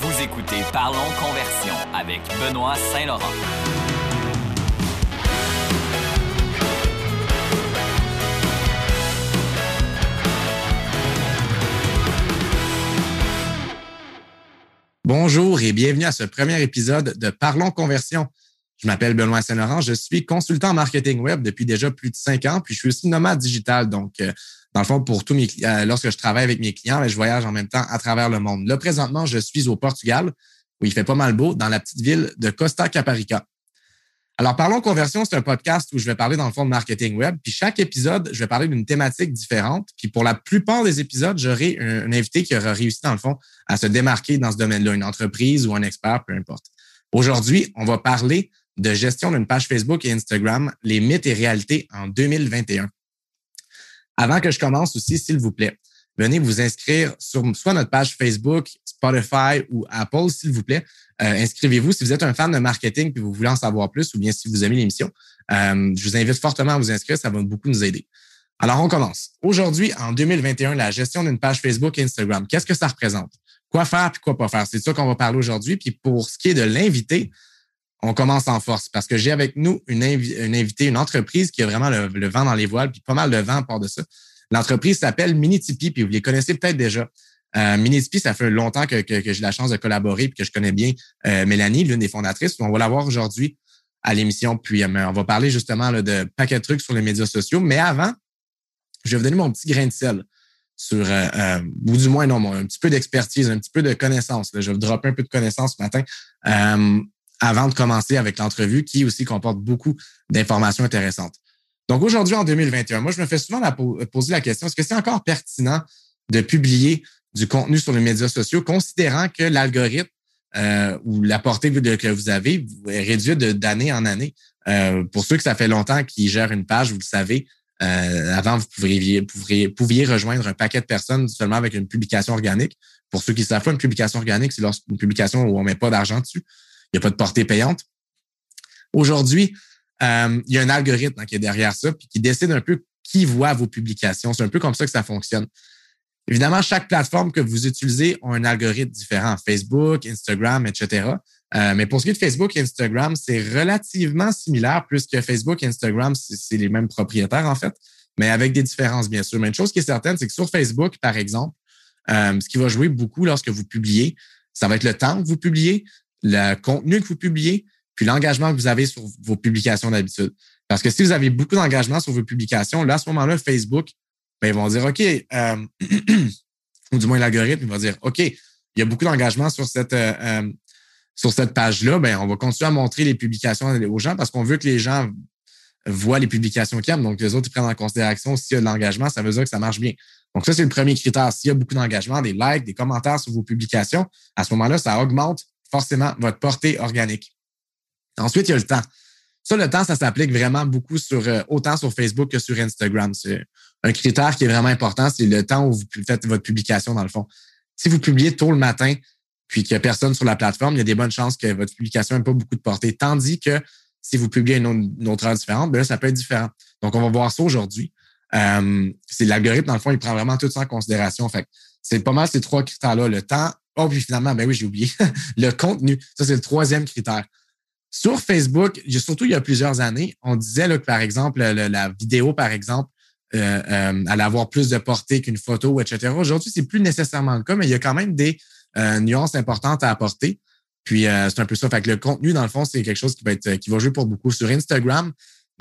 Vous écoutez Parlons Conversion avec Benoît Saint-Laurent. Bonjour et bienvenue à ce premier épisode de Parlons Conversion. Je m'appelle Benoît Saint-Laurent, je suis consultant en marketing web depuis déjà plus de cinq ans, puis je suis aussi nomade digital. Donc, euh, dans le fond, pour tous mes euh, lorsque je travaille avec mes clients, ben, je voyage en même temps à travers le monde. Là, présentement, je suis au Portugal, où il fait pas mal beau, dans la petite ville de Costa Caparica. Alors, Parlons Conversion, c'est un podcast où je vais parler dans le fond de marketing web. Puis chaque épisode, je vais parler d'une thématique différente. Puis pour la plupart des épisodes, j'aurai un, un, invité qui aura réussi, dans le fond, à se démarquer dans ce domaine-là, une entreprise ou un expert, peu importe. Aujourd'hui, on va parler de gestion d'une page Facebook et Instagram, les mythes et réalités en 2021. Avant que je commence aussi, s'il vous plaît, venez vous inscrire sur soit notre page Facebook, Spotify ou Apple, s'il vous plaît. Euh, inscrivez-vous si vous êtes un fan de marketing et vous voulez en savoir plus ou bien si vous aimez l'émission. Euh, je vous invite fortement à vous inscrire, ça va beaucoup nous aider. Alors, on commence. Aujourd'hui, en 2021, la gestion d'une page Facebook et Instagram, qu'est-ce que ça représente? Quoi faire et quoi pas faire? C'est ça qu'on va parler aujourd'hui. Puis pour ce qui est de l'invité, on commence en force parce que j'ai avec nous une, une invitée, une entreprise qui a vraiment le, vent dans les voiles, puis pas mal de vent à part de ça. L'entreprise s'appelle Minitipi, puis vous les connaissez peut-être déjà. Euh, Minitipi, ça fait longtemps que, que, que j'ai la chance de collaborer puis que je connais bien euh, Mélanie, l'une des fondatrices. On va la voir aujourd'hui à l'émission, puis euh, on va parler justement là, de paquets de trucs sur les médias sociaux. Mais avant, je vais vous donner mon petit grain de sel sur, euh, euh, ou du moins non, un petit peu d'expertise, un petit peu de connaissances. Je vais vous dropper un peu de connaissances ce matin avant de commencer avec l'entrevue qui aussi comporte beaucoup d'informations intéressantes. Donc aujourd'hui, en 2021, moi, je me fais souvent poser la question, est-ce que c'est encore pertinent de publier du contenu sur les médias sociaux, considérant que l'algorithme euh, ou la portée que vous avez est réduite d'année en année? Euh, pour ceux que ça fait longtemps qu'ils gèrent une page, vous le savez, euh, avant, vous pouviez, pouviez, rejoindre un paquet de personnes seulement avec une publication organique. Pour ceux qui savent pas, une publication organique, c'est une publication où on met pas d'argent dessus. Il n'y a pas de portée payante. Aujourd'hui, euh, il y a un algorithme hein, qui est derrière ça, puis qui décide un peu qui voit vos publications. C'est un peu comme ça que ça fonctionne. Évidemment, chaque plateforme que vous utilisez a un algorithme différent. Facebook, Instagram, etc. Euh, mais pour ce qui est de Facebook et Instagram, c'est relativement similaire puisque Facebook et Instagram, c'est les mêmes propriétaires en fait, mais avec des différences bien sûr. Mais une chose qui est certaine, c'est que sur Facebook, par exemple, euh, ce qui va jouer beaucoup lorsque vous publiez, ça va être le temps que vous publiez, le contenu que vous publiez, puis l'engagement que vous avez sur vos publications d'habitude. Parce que si vous avez beaucoup d'engagement sur vos publications, là, à ce moment-là, Facebook, ben, ils vont dire OK, euh, ou du moins l'algorithme, il va dire OK, il y a beaucoup d'engagement sur cette, euh, euh, sur cette page-là, ben, on va continuer à montrer les publications aux gens parce qu'on veut que les gens voient les publications qu'ils aiment. Donc, les autres, ils prennent en considération s'il y a de l'engagement, ça veut dire que ça marche bien. Donc, ça, c'est le premier critère. S'il y a beaucoup d'engagement, des likes, des commentaires sur vos publications, à ce moment-là, ça augmente forcément votre portée organique. Ensuite, il y a le temps. Ça, le temps, ça s'applique vraiment beaucoup sur euh, autant sur Facebook que sur Instagram. C'est un critère qui est vraiment important, c'est le temps où vous faites votre publication, dans le fond. Si vous publiez tôt le matin, puis qu'il n'y a personne sur la plateforme, il y a des bonnes chances que votre publication n'ait pas beaucoup de portée. Tandis que si vous publiez une autre, heure différente, ben là, ça peut être différent. Donc, on va voir ça aujourd'hui. Euh, c'est l'algorithme, dans le fond, il prend vraiment tout ça en considération. C'est pas mal ces trois critères-là. Le temps, Oh, puis finalement, ben oui, j'ai oublié. le contenu, ça, c'est le troisième critère. Sur Facebook, surtout il y a plusieurs années, on disait que, par exemple, la vidéo, par exemple, euh, euh, allait avoir plus de portée qu'une photo, etc. Aujourd'hui, c'est plus nécessairement le cas, mais il y a quand même des euh, nuances importantes à apporter. Puis c'est un peu ça. Fait que le contenu, dans le fond, c'est quelque chose qui va être qui va jouer pour beaucoup. Sur Instagram,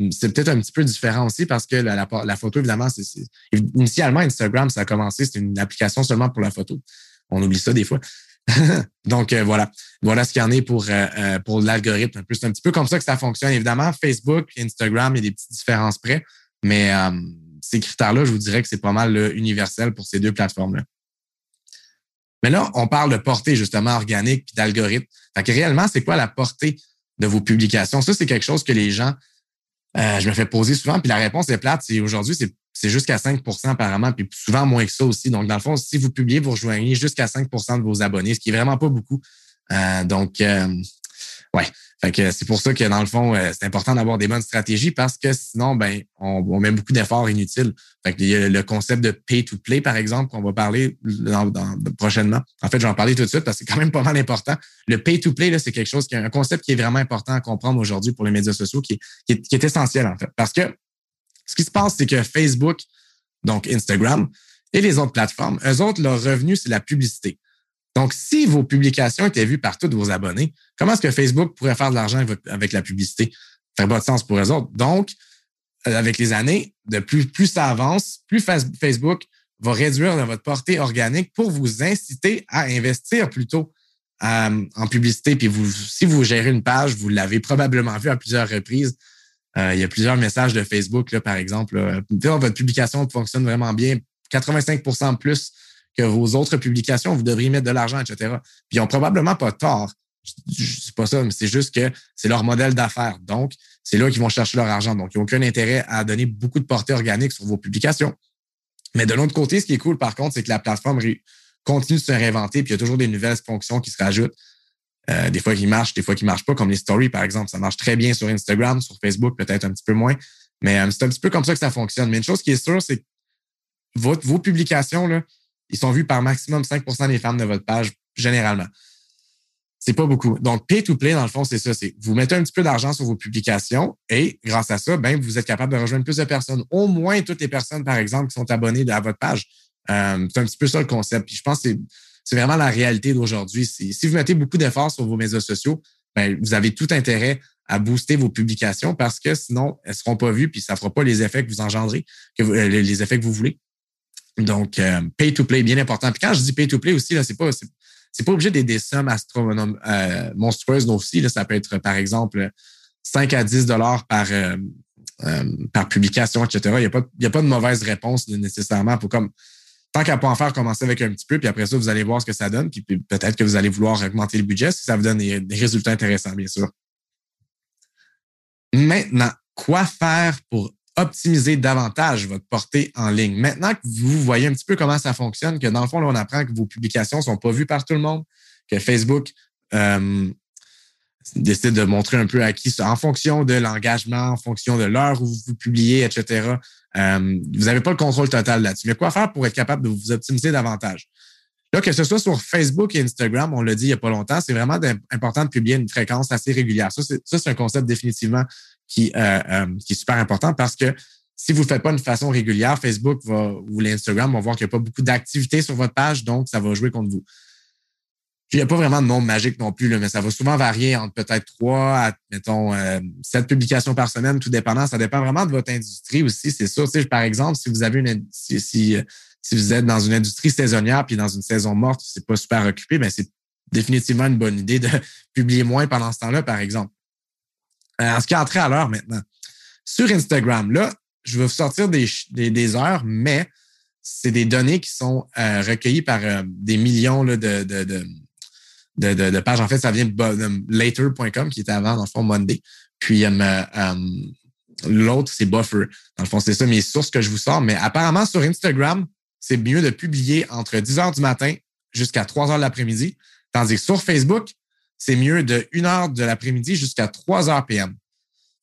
c'est peut-être un petit peu différent aussi parce que la, la, photo, évidemment, c'est initialement Instagram, ça a commencé, c'était une application seulement pour la photo. On oublie ça des fois. Donc euh, voilà, voilà ce qu'il y en est pour euh, euh, pour l'algorithme. C'est un petit peu comme ça que ça fonctionne. Évidemment, Facebook, Instagram, il y a des petites différences près, mais ces critères-là, je vous dirais que c'est pas mal universel pour ces deux plateformes-là. Mais là, on parle de portée justement organique puis d'algorithme. Fait que réellement, c'est quoi la portée de vos publications? Ça, c'est quelque chose que les gens, je me fais poser souvent. Puis la réponse est plate. C'est aujourd'hui, c'est c'est jusqu'à 5% apparemment, puis souvent moins que ça aussi. Donc, dans le fond, si vous publiez, vous rejoignez jusqu'à 5% de vos abonnés, ce qui est vraiment pas beaucoup. Euh, donc, euh, ouais. C'est pour ça que dans le fond, euh, c'est important d'avoir des bonnes stratégies parce que sinon, ben, on, met beaucoup d'efforts inutiles. Fait que il y a le concept de pay to play, par exemple, qu'on va parler prochainement. En fait, je vais en parler tout de suite parce que c'est quand même pas mal important. Le pay to play, c'est quelque chose qui est un concept qui est vraiment important à comprendre aujourd'hui pour les médias sociaux, qui est essentiel, en fait. Parce que ce qui se passe, c'est que Facebook, donc Instagram, et les autres plateformes, eux autres, leur revenu, c'est la publicité. Donc, si vos publications étaient vues par tous vos abonnés, comment est-ce que Facebook pourrait faire de l'argent avec la publicité? Ça ferait pas de sens pour eux autres. Donc, euh, avec les années, de plus, plus ça avance, plus Facebook va réduire votre portée organique pour vous inciter à investir plutôt euh, en publicité. Puis si vous gérez une page, vous l'avez probablement vu à plusieurs reprises. Euh, il y a plusieurs messages de Facebook, là, par exemple. votre publication fonctionne vraiment bien. 85% plus que vos autres publications, vous devriez mettre de l'argent, etc. Puis ils n'ont probablement pas tort. C'est pas ça, mais c'est juste que c'est leur modèle d'affaires. Donc, c'est là qu'ils vont chercher leur argent. Donc, ils n'ont aucun intérêt à donner beaucoup de portée organique sur vos publications. Mais de l'autre côté, ce qui est cool, par contre, c'est que la plateforme continue de se réinventer, puis il y a toujours des nouvelles fonctions qui se rajoutent. Euh, des fois qui marchent, des fois qui marchent pas, comme les stories, par exemple. Ça marche très bien sur Instagram, sur Facebook, peut-être un petit peu moins. Mais euh, c'est un petit peu comme ça que ça fonctionne. Mais une chose qui est sûre, c'est que vos publications, là, ils sont vus par maximum 5% des femmes de votre page, généralement. C'est pas beaucoup. Donc, pay to play, dans le fond, c'est ça. C'est vous mettez un petit peu d'argent sur vos publications et grâce à ça, ben, vous êtes capable de rejoindre plus de personnes. Au moins toutes les personnes, par exemple, qui sont abonnées à votre page. Euh, c'est un petit peu ça le concept. Puis je pense que c'est vraiment la réalité d'aujourd'hui. Si vous mettez beaucoup d'efforts sur vos médias sociaux, ben, vous avez tout intérêt à booster vos publications parce que sinon, elles ne seront pas vues puis ça ne fera pas les effets que vous engendrez, euh, les effets que vous voulez. Donc, euh, pay to play, bien important. Puis quand je dis pay to play aussi, là, c'est pas, pas obligé d'être des sommes astronomes, euh, monstrueuses aussi. Là, ça peut être, par exemple, 5 à 10 dollars par, par publication, etc. Il n'y a, pas, a pas de mauvaise réponse nécessairement pour comme. Qu'à pas en faire, commencer avec un petit peu, puis après ça, vous allez voir ce que ça donne, puis peut-être que vous allez vouloir augmenter le budget si ça vous donne des résultats intéressants, bien sûr. Maintenant, quoi faire pour optimiser davantage votre portée en ligne? Maintenant que vous voyez un petit peu comment ça fonctionne, que dans le fond, on apprend que vos publications ne sont pas vues par tout le monde, que Facebook euh, décide de montrer un peu à qui, en fonction de l'engagement, en fonction de l'heure où vous publiez, etc. Euh, vous n'avez pas le contrôle total là-dessus. Mais quoi faire pour être capable de vous optimiser davantage? Là, que ce soit sur Facebook et Instagram, on l'a dit il n'y a pas longtemps, c'est vraiment important de publier une fréquence assez régulière. Ça, c'est un concept définitivement qui, euh, euh, qui est super important parce que si vous ne le faites pas de façon régulière, Facebook va, ou l'Instagram vont voir qu'il n'y a pas beaucoup d'activité sur votre page, donc ça va jouer contre vous. Il n'y a pas vraiment de nombre magique non plus, mais ça va souvent varier entre peut-être trois à, mettons, euh, sept publications par semaine, tout dépendant. Ça dépend vraiment de votre industrie aussi, c'est sûr. Tu par exemple, si vous avez une si, si, si, vous êtes dans une industrie saisonnière puis dans une saison morte, c'est pas super occupé, mais c'est définitivement une bonne idée de publier moins pendant ce temps-là, par exemple. Euh, en ce qui est entré à l'heure maintenant. Sur Instagram, là, je vais vous sortir des, des, heures, mais c'est des données qui sont euh, recueillies par euh, des millions là, de, de, de, de, pages. En fait, ça vient de, later.com qui était avant, dans le fond, Monday. Puis l'autre, c'est Buffer. Dans le fond, c'est ça mes sources que je vous sors. Mais apparemment, sur Instagram, c'est mieux de publier entre 10 heures du matin jusqu'à 3 heures de l'après-midi. Tandis que sur Facebook, c'est mieux de 1 heure de l'après-midi jusqu'à 3 heures PM.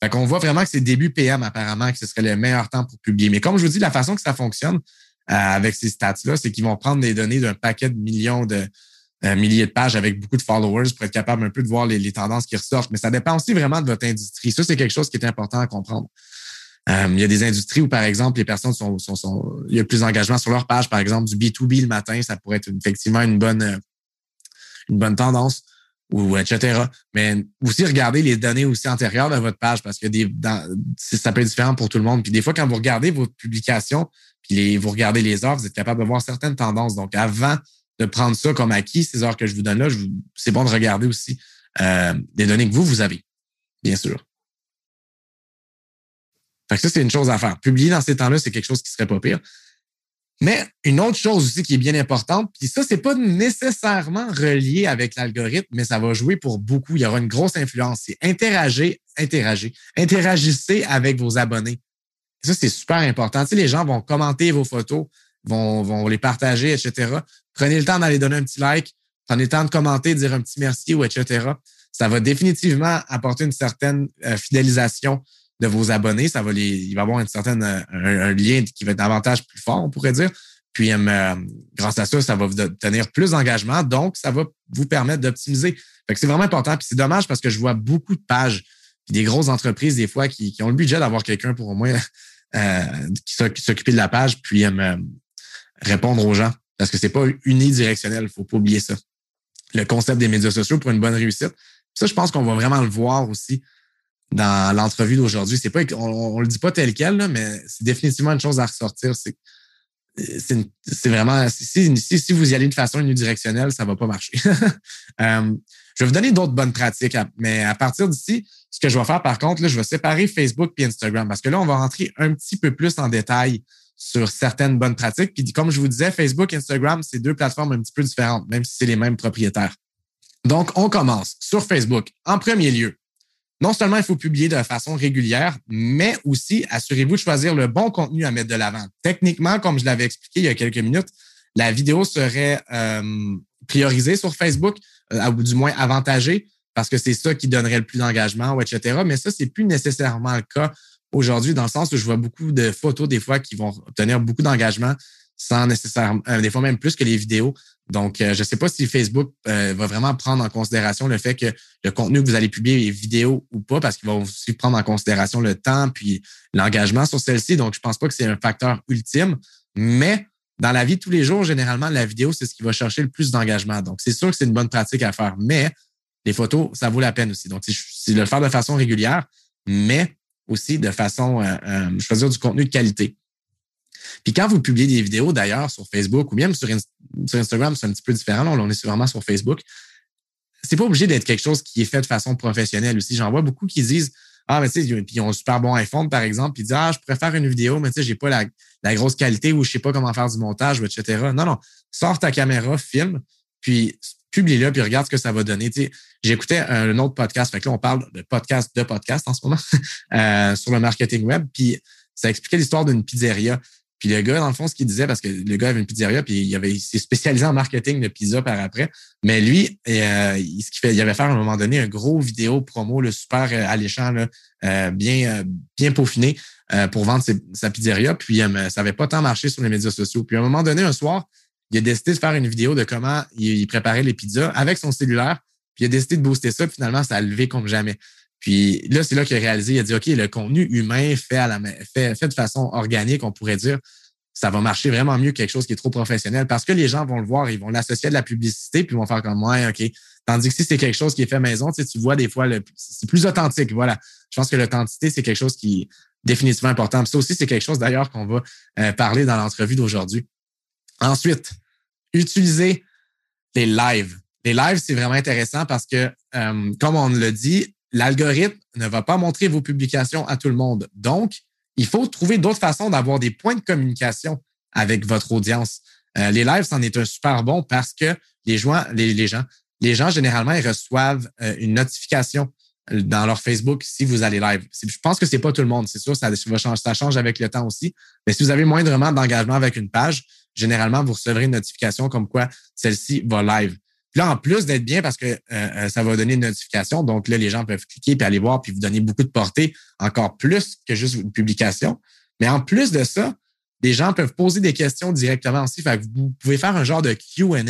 Fait qu'on voit vraiment que c'est début PM apparemment que ce serait le meilleur temps pour publier. Mais comme je vous dis, la façon que ça fonctionne euh, avec ces stats-là, c'est qu'ils vont prendre des données d'un paquet de millions de euh, milliers de pages avec beaucoup de followers pour être capable un peu de voir les, tendances qui ressortent. Mais ça dépend aussi vraiment de votre industrie. Ça, c'est quelque chose qui est important à comprendre. Euh, il y a des industries où, par exemple, les personnes sont, sont, sont, il y a plus d'engagement sur leur page, par exemple, du B2B le matin, ça pourrait être effectivement une bonne, une bonne tendance ou etc. Mais aussi regarder les données aussi antérieures de votre page parce que des, ça peut être différent pour tout le monde. Puis des fois, quand vous regardez vos publications, puis les, vous regardez les heures, vous êtes capable de voir certaines tendances. Donc, avant de prendre ça comme acquis, ces heures que je vous donne là, c'est bon de regarder aussi euh, les données que vous, vous avez, bien sûr. Ça, c'est une chose à faire. Publier dans ces temps-là, c'est quelque chose qui serait pas pire. Mais une autre chose aussi qui est bien importante, puis ça, c'est pas nécessairement relié avec l'algorithme, mais ça va jouer pour beaucoup. Il y aura une grosse influence. C'est interagir, interagir, interagissez avec vos abonnés. Ça, c'est super important. Tu sais, les gens vont commenter vos photos, vont, vont les partager, etc. Prenez le temps d'aller donner un petit like, prenez le temps de commenter, de dire un petit merci ou etc. Ça va définitivement apporter une certaine euh, fidélisation de vos abonnés. Ça va les, il va avoir une certaine, euh, un, lien qui va être davantage plus fort, on pourrait dire. Puis, euh, grâce à ça, ça va vous donner plus d'engagement. Donc, ça va vous permettre d'optimiser. C'est vraiment important. Puis, c'est dommage parce que je vois beaucoup de pages, puis des grosses entreprises, des fois, qui, ont le budget d'avoir quelqu'un pour au moins euh, qui s'occuper de la page, puis répondre aux gens. Parce que c'est pas unidirectionnel. Faut pas oublier ça. Le concept des médias sociaux pour une bonne réussite. Ça, je pense qu'on va vraiment le voir aussi dans l'entrevue d'aujourd'hui. C'est pas, on, le dit pas tel quel, mais c'est définitivement une chose à ressortir. C'est, vraiment, si, si, vous y allez de façon unidirectionnelle, ça va pas marcher. Euh, je vais vous donner d'autres bonnes pratiques, mais à partir d'ici, ce que je vais faire par contre, là, je vais séparer Facebook et Instagram parce que là, on va rentrer un petit peu plus en détail sur certaines bonnes pratiques. Puis comme je vous disais, Facebook, Instagram, c'est deux plateformes un petit peu différentes, même si c'est les mêmes propriétaires. Donc, on commence sur Facebook. En premier lieu, non seulement il faut publier de façon régulière, mais aussi assurez-vous de choisir le bon contenu à mettre de l'avant. Techniquement, comme je l'avais expliqué il y a quelques minutes, la vidéo serait euh, priorisée sur Facebook, euh, ou du moins avantagée, parce que c'est ça qui donnerait le plus d'engagement, etc. Mais ça, c'est plus nécessairement le cas aujourd'hui, dans le sens où je vois beaucoup de photos des fois qui vont obtenir beaucoup d'engagement sans nécessairement, euh, des fois même plus que les vidéos. Donc, euh, je ne sais pas si Facebook euh, va vraiment prendre en considération le fait que le contenu que vous allez publier est vidéo ou pas, parce qu'il va aussi prendre en considération le temps puis l'engagement sur celle-ci. Donc, je ne pense pas que c'est un facteur ultime. Mais dans la vie de tous les jours, généralement, la vidéo, c'est ce qui va chercher le plus d'engagement. Donc, c'est sûr que c'est une bonne pratique à faire. Mais les photos, ça vaut la peine aussi. Donc, c'est de le faire de façon régulière, mais aussi de façon euh, choisir du contenu de qualité. Puis quand vous publiez des vidéos d'ailleurs sur Facebook ou même sur, Instagram, c'est un petit peu différent. Là, on est vraiment sur Facebook. C'est pas obligé d'être quelque chose qui est fait de façon professionnelle aussi. J'en vois beaucoup qui disent Ah, mais tu sais, ils ont un super bon iPhone, par exemple, puis ils disent Ah, je pourrais faire une vidéo, mais tu sais, j'ai pas la, la, grosse qualité ou je sais pas comment faire du montage, etc. Non, non. Sors ta caméra, filme, puis publie-le, puis regarde ce que ça va donner. J'écoutais un autre podcast, fait que là, on parle de podcast de podcast en ce moment, euh, sur le marketing web, puis ça expliquait l'histoire d'une pizzeria. Puis le gars, dans le fond, ce qu'il disait, parce que le gars avait une pizzeria, puis il, s'est spécialisé en marketing de pizza par après. Mais lui, euh, ce qu'il fait, il avait fait à un moment donné un gros vidéo promo, le super euh, alléchant, là, bien, bien peaufiné pour vendre sa pizzeria. Puis ça n'avait pas tant marché sur les médias sociaux. Puis à un moment donné, un soir, il a décidé de faire une vidéo de comment il, préparait les pizzas avec son cellulaire. Puis il a décidé de booster ça. Puis finalement, ça a levé comme jamais. Puis là, c'est là qu'il a réalisé, il a dit, OK, le contenu humain fait, à la, fait, fait de façon organique, on pourrait dire, ça va marcher vraiment mieux que quelque chose qui est trop professionnel parce que les gens vont le voir, ils vont l'associer à de la publicité, puis ils vont faire comme moi, OK. Tandis que si c'est quelque chose qui est fait maison, tu, sais, tu vois des fois, c'est plus authentique. Voilà. Je pense que l'authenticité, c'est quelque chose qui est définitivement important. Puis ça aussi, c'est quelque chose d'ailleurs qu'on va euh, parler dans l'entrevue d'aujourd'hui. Ensuite, utiliser les lives. Les lives, c'est vraiment intéressant parce que, euh, comme on le dit, l'algorithme ne va pas montrer vos publications à tout le monde. Donc, il faut trouver d'autres façons d'avoir des points de communication avec votre audience. Euh, les lives, c'en est un super bon parce que les gens, les, gens, les gens généralement, ils reçoivent euh, une notification dans leur Facebook si vous allez live. Je pense que c'est pas tout le monde, c'est sûr, ça, ça change avec le temps aussi. Mais si vous avez moindrement d'engagement avec une page, généralement, vous recevrez une notification comme quoi celle-ci va live. Puis là, en plus d'être bien parce que euh, euh, ça va donner une notification, donc là, les gens peuvent cliquer puis aller voir puis vous donner beaucoup de portée, encore plus que juste une publication. Mais en plus de ça, les gens peuvent poser des questions directement aussi. Fait que vous pouvez faire un genre de Q&A.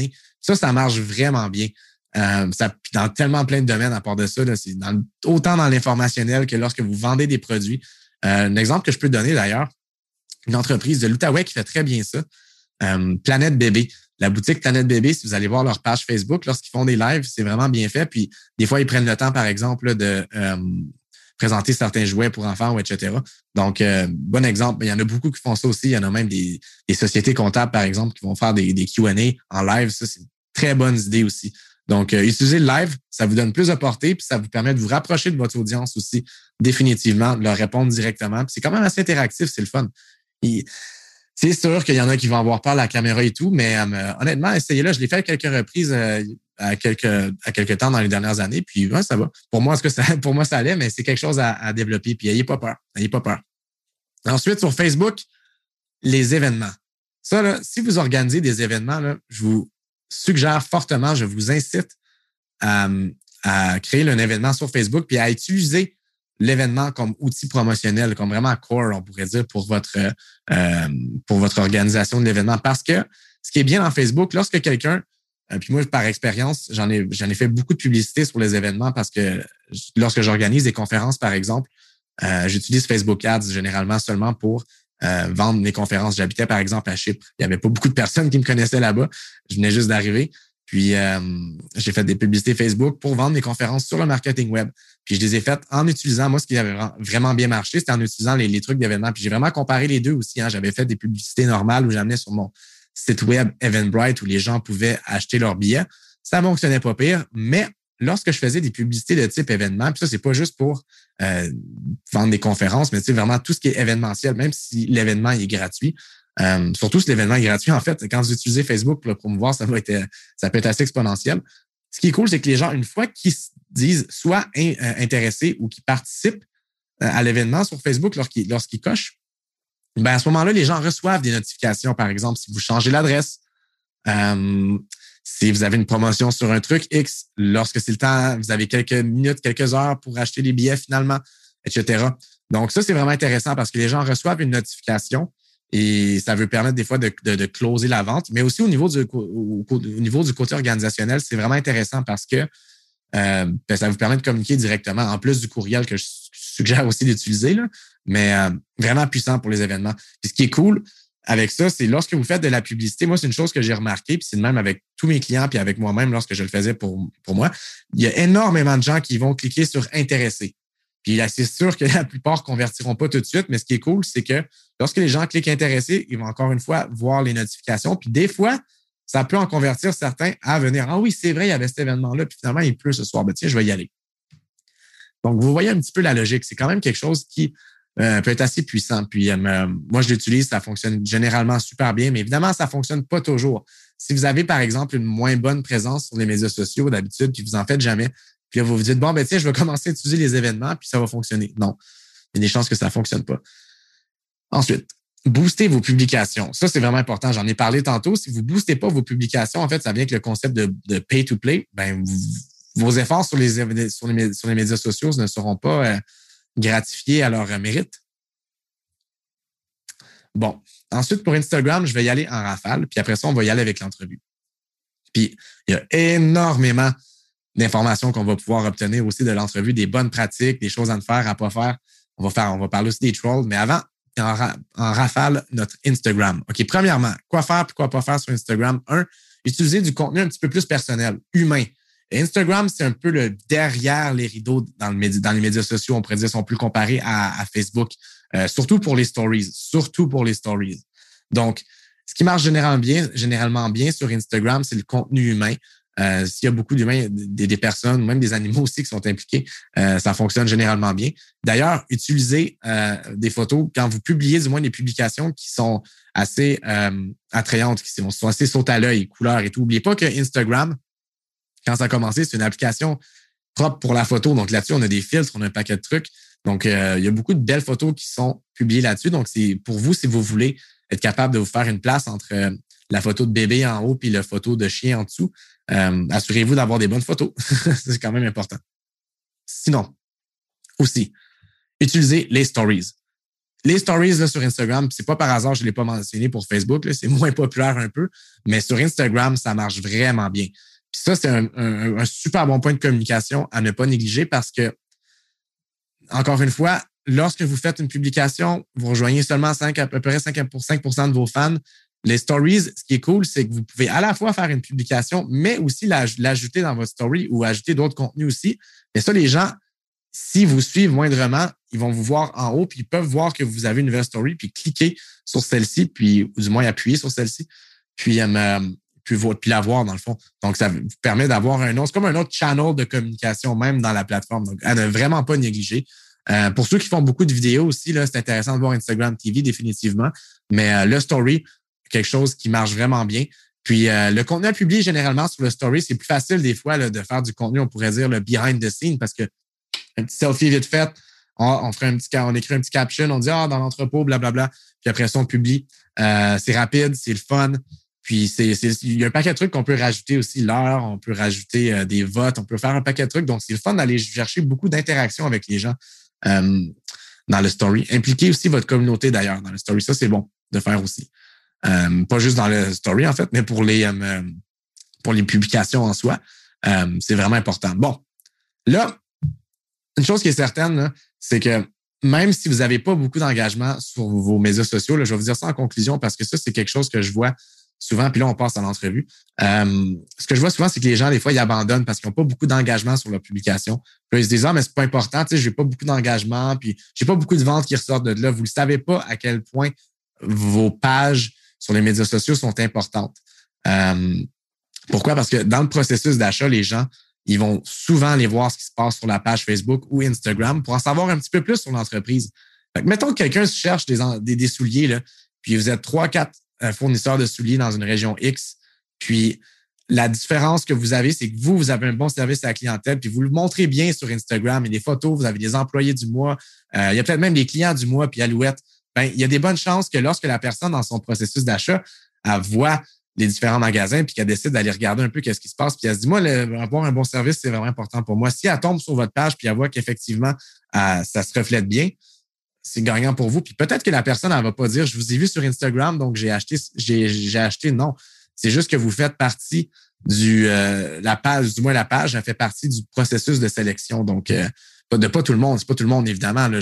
Ça, ça marche vraiment bien. Euh, ça, dans tellement plein de domaines à part de ça, c'est autant dans l'informationnel que lorsque vous vendez des produits. un exemple que je peux donner d'ailleurs, une entreprise de l'Outaouais qui fait très bien ça, Planète Bébé la boutique Planète Bébé, si vous allez voir leur page Facebook, lorsqu'ils font des lives, c'est vraiment bien fait. Puis des fois, ils prennent le temps, par exemple, de euh, présenter certains jouets pour enfants, etc. Donc, euh, bon exemple. Il y en a beaucoup qui font ça aussi. Il y en a même des, sociétés comptables, par exemple, qui vont faire des, des Q&A en live. Ça, c'est une très bonne idée aussi. Donc, euh, utilisez le live, ça vous donne plus de portée, puis ça vous permet de vous rapprocher de votre audience aussi, définitivement, de leur répondre directement. c'est quand même assez interactif, c'est le fun. C'est sûr qu'il y en a qui vont avoir peur de la caméra et tout, mais euh, honnêtement, essayez-le. Je l'ai fait à quelques reprises euh, à quelques à quelques temps dans les dernières années, puis ouais, ça va. Pour moi, ce que ça, pour moi, ça allait, mais c'est quelque chose à, développer. Puis ayez pas peur, ayez pas peur. Ensuite, sur Facebook, les événements. Ça, là, si vous organisez des événements, je vous suggère fortement, je vous incite à, à créer un événement sur Facebook puis à utiliser l'événement comme outil promotionnel, comme vraiment core, on pourrait dire, pour votre, euh, pour votre organisation de l'événement. Parce que ce qui est bien dans Facebook, lorsque quelqu'un, euh, puis moi, par expérience, j'en ai, j'en ai fait beaucoup de publicité sur les événements parce que lorsque j'organise des conférences, par exemple, euh, j'utilise Facebook Ads généralement seulement pour vendre mes conférences. J'habitais, par exemple, à Chypre. Il n'y avait pas beaucoup de personnes qui me connaissaient là-bas. Je venais juste d'arriver. Puis, euh, j'ai fait des publicités Facebook pour vendre mes conférences sur le marketing web. Puis, je les ai faites en utilisant, moi, ce qui avait vraiment bien marché, c'était en utilisant les, trucs d'événements. Puis, j'ai vraiment comparé les deux aussi. Hein. J'avais fait des publicités normales où j'amenais sur mon site web Eventbrite où les gens pouvaient acheter leurs billets. Ça fonctionnait pas pire, mais lorsque je faisais des publicités de type événement, puis ça, c'est pas juste pour euh, vendre des conférences, mais tu sais, vraiment tout ce qui est événementiel, même si l'événement est gratuit, euh, surtout si l'événement est gratuit, en fait, quand vous utilisez Facebook pour le promouvoir, ça va être, ça peut être assez exponentiel. Ce qui est cool, c'est que les gens, une fois qu'ils se disent soit euh, intéressés ou qu'ils participent euh, à l'événement sur Facebook lorsqu'ils cochent, ben à ce moment-là, les gens reçoivent des notifications, par exemple, si vous changez l'adresse, si vous avez une promotion sur un truc X, lorsque c'est le temps, vous avez quelques minutes, quelques heures pour acheter les billets finalement, etc. Donc, ça, c'est vraiment intéressant parce que les gens reçoivent une notification et ça veut permettre des fois de, de, closer la vente. Mais aussi au niveau du, au, niveau du côté organisationnel, c'est vraiment intéressant parce que euh, ben, ça vous permet de communiquer directement, en plus du courriel que je suggère aussi d'utiliser, mais euh, vraiment puissant pour les événements. Puis ce qui est cool avec ça, c'est lorsque vous faites de la publicité, moi, c'est une chose que j'ai remarqué, puis c'est même avec tous mes clients, puis avec moi-même lorsque je le faisais pour, pour moi. Il y a énormément de gens qui vont cliquer sur intéresser. Puis c'est sûr que la plupart ne convertiront pas tout de suite, mais ce qui est cool, c'est que lorsque les gens cliquent intéressés, ils vont encore une fois voir les notifications. Puis des fois, ça peut en convertir certains à venir. Ah oui, c'est vrai, il y avait cet événement-là, puis finalement, il pleut ce soir. Ben, tiens, je vais y aller. Donc, vous voyez un petit peu la logique. C'est quand même quelque chose qui euh, peut être assez puissant. Puis euh, moi, je l'utilise, ça fonctionne généralement super bien, mais évidemment, ça fonctionne pas toujours. Si vous avez, par exemple, une moins bonne présence sur les médias sociaux d'habitude, puis vous en faites jamais, puis vous vous dites, bon, ben tiens, je vais commencer à utiliser les événements, puis ça va fonctionner. Non, il y a des chances que ça ne fonctionne pas. Ensuite, booster vos publications. Ça, c'est vraiment important. J'en ai parlé tantôt. Si vous ne boostez pas vos publications, en fait, ça vient avec le concept de, pay to play. Ben, vos efforts sur les, sur les, sur les médias sociaux ne seront pas euh, gratifiés à leur mérite. Bon. Ensuite, pour Instagram, je vais y aller en rafale. Puis après ça, on va y aller avec l'entrevue. Puis, il y a énormément d'informations qu'on va pouvoir obtenir aussi de l'entrevue, des bonnes pratiques, des choses à ne faire, à pas faire. On va faire, on va parler aussi des trolls, mais avant, en, rafale, notre Instagram. OK, premièrement, quoi faire et quoi pas faire sur Instagram? Un, utiliser du contenu un petit peu plus personnel, humain. Instagram, c'est un peu le derrière les rideaux dans, le dans les médias sociaux, on pourrait dire, sont plus comparés à, Facebook, euh, surtout pour les stories, surtout pour les stories. Donc, ce qui marche généralement bien, généralement bien sur Instagram, c'est le contenu humain. Euh, s'il y a beaucoup d'humains, des, personnes, même des animaux aussi qui sont impliqués, euh, ça fonctionne généralement bien. D'ailleurs, utilisez euh, des photos quand vous publiez du moins des publications qui sont assez attrayantes, qui sont, assez sautes à l'œil, couleurs et tout. N'oubliez pas que Instagram, quand ça a commencé, c'est une application propre pour la photo. Donc là-dessus, on a des filtres, on a un paquet de trucs. Donc, il y a beaucoup de belles photos qui sont publiées là-dessus. Donc, c'est pour vous, si vous voulez être capable de vous faire une place entre la photo de bébé en haut puis la photo de chien en dessous, euh, assurez-vous d'avoir des bonnes photos. c'est quand même important. Sinon, aussi, utilisez les stories. Les stories sur Instagram, c'est pas par hasard, je ne l'ai pas mentionné pour Facebook, c'est moins populaire un peu, mais sur Instagram, ça marche vraiment bien. Puis ça, c'est un, super bon point de communication à ne pas négliger parce que, encore une fois, lorsque vous faites une publication, vous rejoignez seulement 5, à peu près 5, 5 de vos fans, les stories, ce qui est cool, c'est que vous pouvez à la fois faire une publication, mais aussi l'ajouter dans votre story ou ajouter d'autres contenus aussi. Et ça, les gens, si vous suivent moindrement, ils vont vous voir en haut, puis ils peuvent voir que vous avez une nouvelle story, puis cliquer sur celle-ci, puis du moins appuyer sur celle-ci, puis, euh, puis, la voir dans le fond. Donc, ça vous permet d'avoir un autre, c'est comme un autre channel de communication même dans la plateforme. Donc, à ne vraiment pas négliger. Euh, pour ceux qui font beaucoup de vidéos aussi, c'est intéressant de voir Instagram TV définitivement. Mais euh, le story, quelque chose qui marche vraiment bien. Puis euh, le contenu à publier généralement sur le story, c'est plus facile des fois de faire du contenu, on pourrait dire le behind the scene, parce que un petit selfie vite fait, on, ferait un petit, on écrit un petit caption, on dit ah dans l'entrepôt, blablabla. Puis après ça, on publie. Euh, c'est rapide, c'est le fun. Puis c'est, il y a un paquet de trucs qu'on peut rajouter aussi l'heure, on peut rajouter euh, des votes, on peut faire un paquet de trucs. Donc, c'est le fun d'aller chercher beaucoup d'interactions avec les gens euh, dans le story. Impliquez aussi votre communauté d'ailleurs dans le story. Ça, c'est bon de faire aussi. Euh, pas juste dans le story, en fait, mais pour les, pour les publications en soi. c'est vraiment important. Bon, là, une chose qui est certaine, c'est que même si vous n'avez pas beaucoup d'engagement sur vos médias sociaux, là, je vais vous dire ça en conclusion parce que ça, c'est quelque chose que je vois souvent, puis là, on passe à l'entrevue. Euh, ce que je vois souvent, c'est que les gens, des fois, ils abandonnent parce qu'ils n'ont pas beaucoup d'engagement sur leur publication. Puis ils se disent, ah, mais c'est pas important, tu sais, j'ai pas beaucoup d'engagement, puis j'ai pas beaucoup de ventes qui ressortent de là. Vous ne savez pas à quel point vos pages sur les médias sociaux sont importantes. Euh, pourquoi? Parce que dans le processus d'achat, les gens, ils vont souvent aller voir ce qui se passe sur la page Facebook ou Instagram pour en savoir un petit peu plus sur l'entreprise. Mettons que quelqu'un cherche des, des, des souliers, là, puis vous êtes trois, quatre un fournisseur de souliers dans une région X. Puis la différence que vous avez, c'est que vous, vous avez un bon service à la clientèle, puis vous le montrez bien sur Instagram et les photos, vous avez des employés du mois, euh, il y a peut-être même des clients du mois, puis Alouette. Ben, il y a des bonnes chances que lorsque la personne, dans son processus d'achat, elle voit les différents magasins, puis qu'elle décide d'aller regarder un peu qu'est-ce qui se passe, puis elle se dit, moi, avoir un bon service, c'est vraiment important pour moi. Si elle tombe sur votre page, puis elle voit qu'effectivement, euh, ça se reflète bien, c'est gagnant pour vous. Puis peut-être que la personne, elle va pas dire, je vous ai vu sur Instagram, donc j'ai acheté, j'ai acheté. Non, c'est juste que vous faites partie du euh, la page, du moins la page, elle fait partie du processus de sélection. Donc, euh, de pas tout le monde, c'est pas tout le monde évidemment. Là,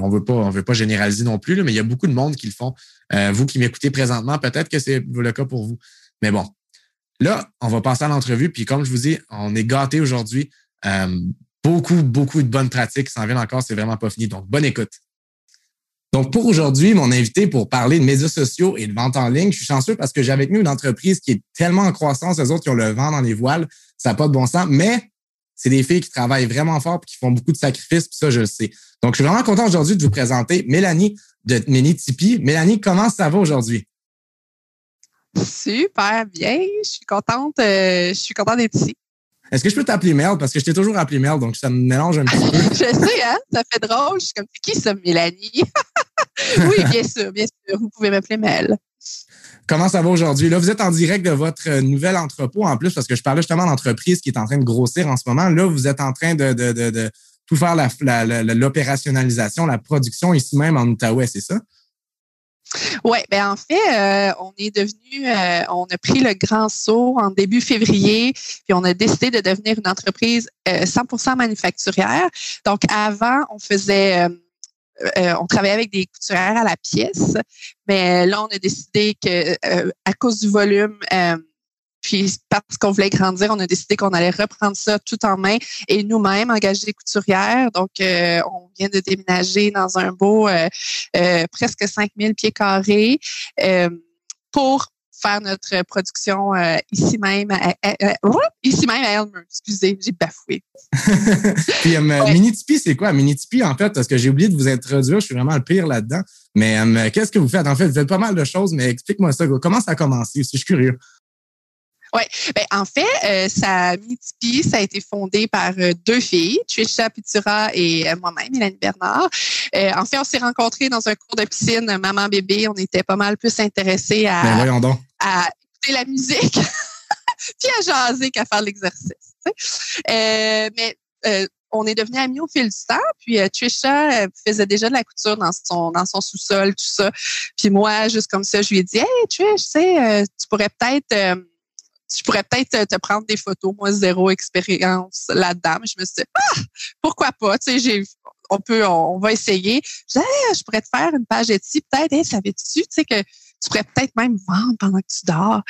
on veut pas, on veut pas généraliser non plus, mais il y a beaucoup de monde qui le font. Euh, vous qui m'écoutez présentement, peut-être que c'est le cas pour vous. Mais bon, là, on va passer à l'entrevue. Puis comme je vous dis, on est gâté aujourd'hui. beaucoup, beaucoup de bonnes pratiques s'en viennent encore. C'est vraiment pas fini. Donc, bonne écoute. Donc, pour aujourd'hui, mon invité pour parler de médias sociaux et de vente en ligne, je suis chanceux parce que j'ai avec nous une entreprise qui est tellement en croissance, les autres qui ont le vent dans les voiles, ça n'a pas de bon sens, mais c'est des filles qui travaillent vraiment fort et qui font beaucoup de sacrifices, puis ça, je le sais. Donc, je suis vraiment content aujourd'hui de vous présenter Mélanie de Mini Tipeee. Mélanie, comment ça va aujourd'hui? Super bien. Je suis contente. Euh, je suis contente d'être ici. Est-ce que je peux t'appeler Mel? Parce que je t'ai toujours appelé Mel, donc ça me mélange un petit peu. je sais, hein? Ça fait drôle. Je suis comme, qui ça, Mélanie? oui, bien sûr, bien sûr. Vous pouvez m'appeler Mel. Comment ça va aujourd'hui? Là, vous êtes en direct de votre nouvel entrepôt en plus, parce que je parlais justement d'entreprise qui est en train de grossir en ce moment. Là, vous êtes en train de, de, de, de tout faire l'opérationnalisation, la, la, production ici même en Outaouais, c'est ça? Oui, ben en fait, euh, on est devenu, euh, on a pris le grand saut en début février, puis on a décidé de devenir une entreprise 100% euh, manufacturière. Donc avant, on faisait, on travaillait avec des couturières à la pièce, mais là, on a décidé que à cause du volume, puis parce qu'on voulait grandir, on a décidé qu'on allait reprendre ça tout en main et nous-mêmes engager des couturières. Donc, euh, on vient de déménager dans un beau euh, euh, presque 5000 pieds carrés pour faire notre production ici même à, ici même à Elmer. Excusez, j'ai bafoué. Puis Mini Tipeee, c'est quoi? Mini Tipeee en fait Parce que j'ai oublié de vous introduire, je suis vraiment le pire là-dedans. Mais qu'est-ce que vous faites? En fait, vous faites pas mal de choses, mais explique-moi ça. Comment ça a commencé Je suis curieux? Oui, ben, en fait, euh, ça, ça a été fondé par euh, deux filles, Trisha Pitura et euh, moi-même, Mélanie Bernard. Euh, en fait, on s'est rencontrés dans un cours de piscine maman-bébé. On était pas mal plus intéressés à, ben, à écouter la musique puis à jaser qu'à faire l'exercice. mais on est devenus amis au fil du temps. Puis Trisha faisait déjà de la couture dans son dans son sous-sol, tout ça. Puis moi, juste comme ça, je lui ai dit, hey Trish, tu sais, tu pourrais peut-être je pourrais peut-être te, prendre des photos. Moi, zéro expérience là-dedans. Je me suis dit, ah, pourquoi pas? Tu sais, j'ai, on peut, on, va essayer. Je, je pourrais te faire une page Etsy, peut-être. Hey, savais-tu, tu sais, que tu pourrais peut-être même vendre pendant que tu dors.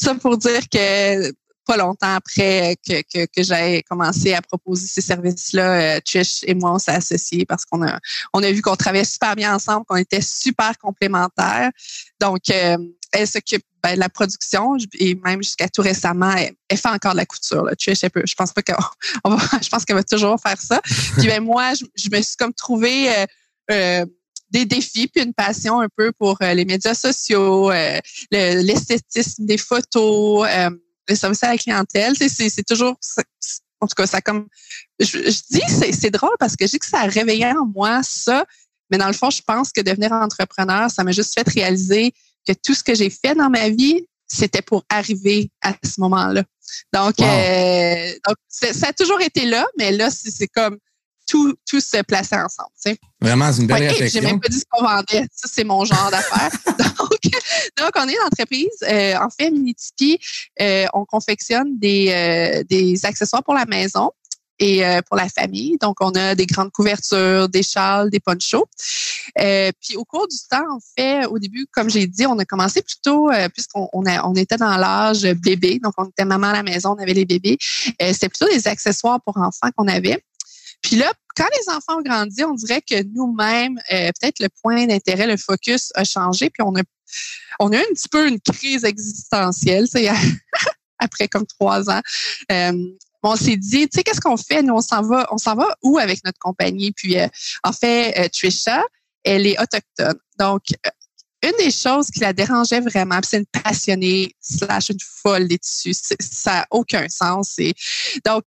Ça pour dire que pas longtemps après que, que, que j'ai commencé à proposer ces services-là, euh, Trish et moi, on s'est associés parce qu'on a, on a vu qu'on travaillait super bien ensemble, qu'on était super complémentaires. Donc, euh, elle s'occupe ben, de la production et même jusqu'à tout récemment, elle, fait encore de la couture. Là. Trish, peu, je pense pas qu'on va, je pense qu'elle va toujours faire ça. Puis ben, moi, je, je, me suis comme trouvé euh, euh, des défis puis une passion un peu pour euh, les médias sociaux, euh, l'esthétisme des photos, euh, le service à la clientèle. C'est toujours en tout cas, ça comme je, je dis c'est drôle parce que je dis que ça a réveillé en moi ça, mais dans le fond, je pense que devenir entrepreneur, ça m'a juste fait réaliser que tout ce que j'ai fait dans ma vie, c'était pour arriver à ce moment-là. Donc, euh, donc ça a toujours été là, mais là, c'est comme tout, tout se plaçait ensemble. Vraiment, c'est une belle réflexion. J'ai même pas dit ce qu'on vendait. Ça, c'est mon genre d'affaires. donc, donc, on est une entreprise. Euh, en fait, Minitipi, euh, on confectionne des, euh, des accessoires pour la maison et pour la famille. Donc, on a des grandes couvertures, des châles, des ponchos. Euh, puis au cours du temps, en fait, au début, comme j'ai dit, on a commencé plutôt, euh, puisqu'on on, on était dans l'âge bébé, donc on était maman à la maison, on avait les bébés. C'était plutôt des accessoires pour enfants qu'on avait. Puis là, quand les enfants ont grandi, on dirait que nous-mêmes, peut-être le point d'intérêt, le focus a changé, puis on a, on a eu un petit peu une crise existentielle, après comme trois ans on s'est dit, tu sais, qu'est-ce qu'on fait? Nous, on s'en va, on s'en va où avec notre compagnie? Puis, euh, en fait, euh, Trisha, elle est autochtone. Donc, euh, une des choses qui la dérangeait vraiment, c'est une passionnée slash une folle des tissus. Ça n'a aucun sens. Et donc,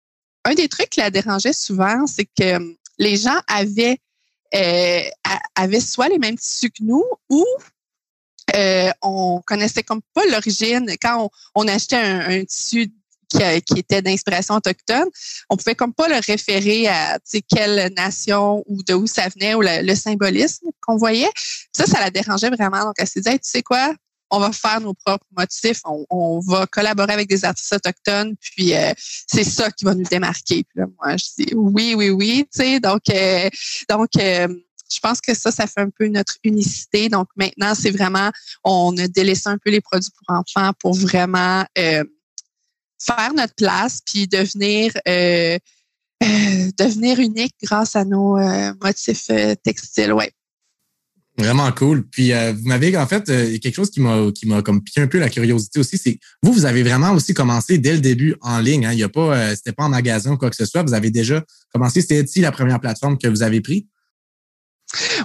un des trucs qui la dérangeait souvent, c'est que hum, les gens avaient, avaient soit les mêmes tissus que nous ou on connaissait comme pas l'origine. Quand on, achetait un, tissu qui, était d'inspiration autochtone, on pouvait comme pas le référer à quelle nation ou de où ça venait ou le, symbolisme qu'on voyait. Ça, ça la dérangeait vraiment. Donc, elle s'est dit, tu sais quoi, on va faire nos propres motifs, on, va collaborer avec des artistes autochtones, puis euh, c'est ça qui va nous démarquer. Puis moi, je dis oui, oui, oui, tu sais. Donc, euh, donc. Euh, je pense que ça, ça fait un peu notre unicité. Donc maintenant, c'est vraiment, on a délaissé un peu les produits pour enfants pour vraiment faire notre place puis devenir euh, euh, devenir unique grâce à nos euh, motifs textiles. Ouais. Vraiment cool. Puis vous m'avez en fait quelque chose qui m'a qui m'a comme piqué un peu la curiosité aussi, c'est vous vous avez vraiment aussi commencé dès le début en ligne. Hein? Il y a pas c'était pas en magasin ou quoi que ce soit. Vous avez déjà commencé. C'était Etsy la première plateforme que vous avez pris?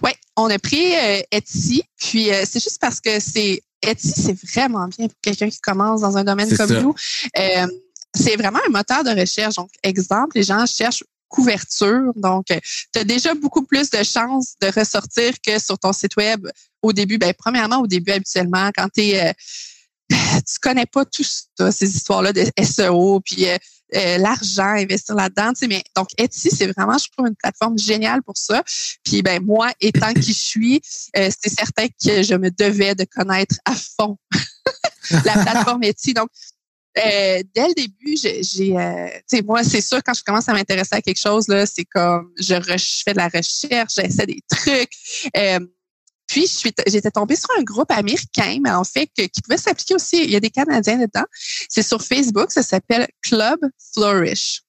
Oui, on a pris Etsy. Puis c'est juste parce que c'est Etsy, c'est vraiment bien pour quelqu'un qui commence dans un domaine comme nous. Euh, c'est vraiment un moteur de recherche. Donc, exemple, les gens cherchent couverture. Donc, tu as déjà beaucoup plus de chances de ressortir que sur ton site web au début. Ben, premièrement, au début, habituellement, quand tu es... Euh, tu connais pas tout ces histoires-là de SEO, puis euh, euh, l'argent, investir là-dedans. Mais donc Etsy, c'est vraiment, je trouve, une plateforme géniale pour ça. Puis ben moi, étant qui je suis, euh, c'est certain que je me devais de connaître à fond la plateforme Etsy. Donc euh, dès le début, j'ai, euh, moi, c'est sûr, quand je commence à m'intéresser à quelque chose, là, c'est comme, je, je fais de la recherche, j'essaie des trucs. Euh, puis, j'étais tombée sur un groupe américain, mais en fait, qui pouvait s'appliquer aussi. Il y a des Canadiens dedans. C'est sur Facebook, ça s'appelle Club Flourish.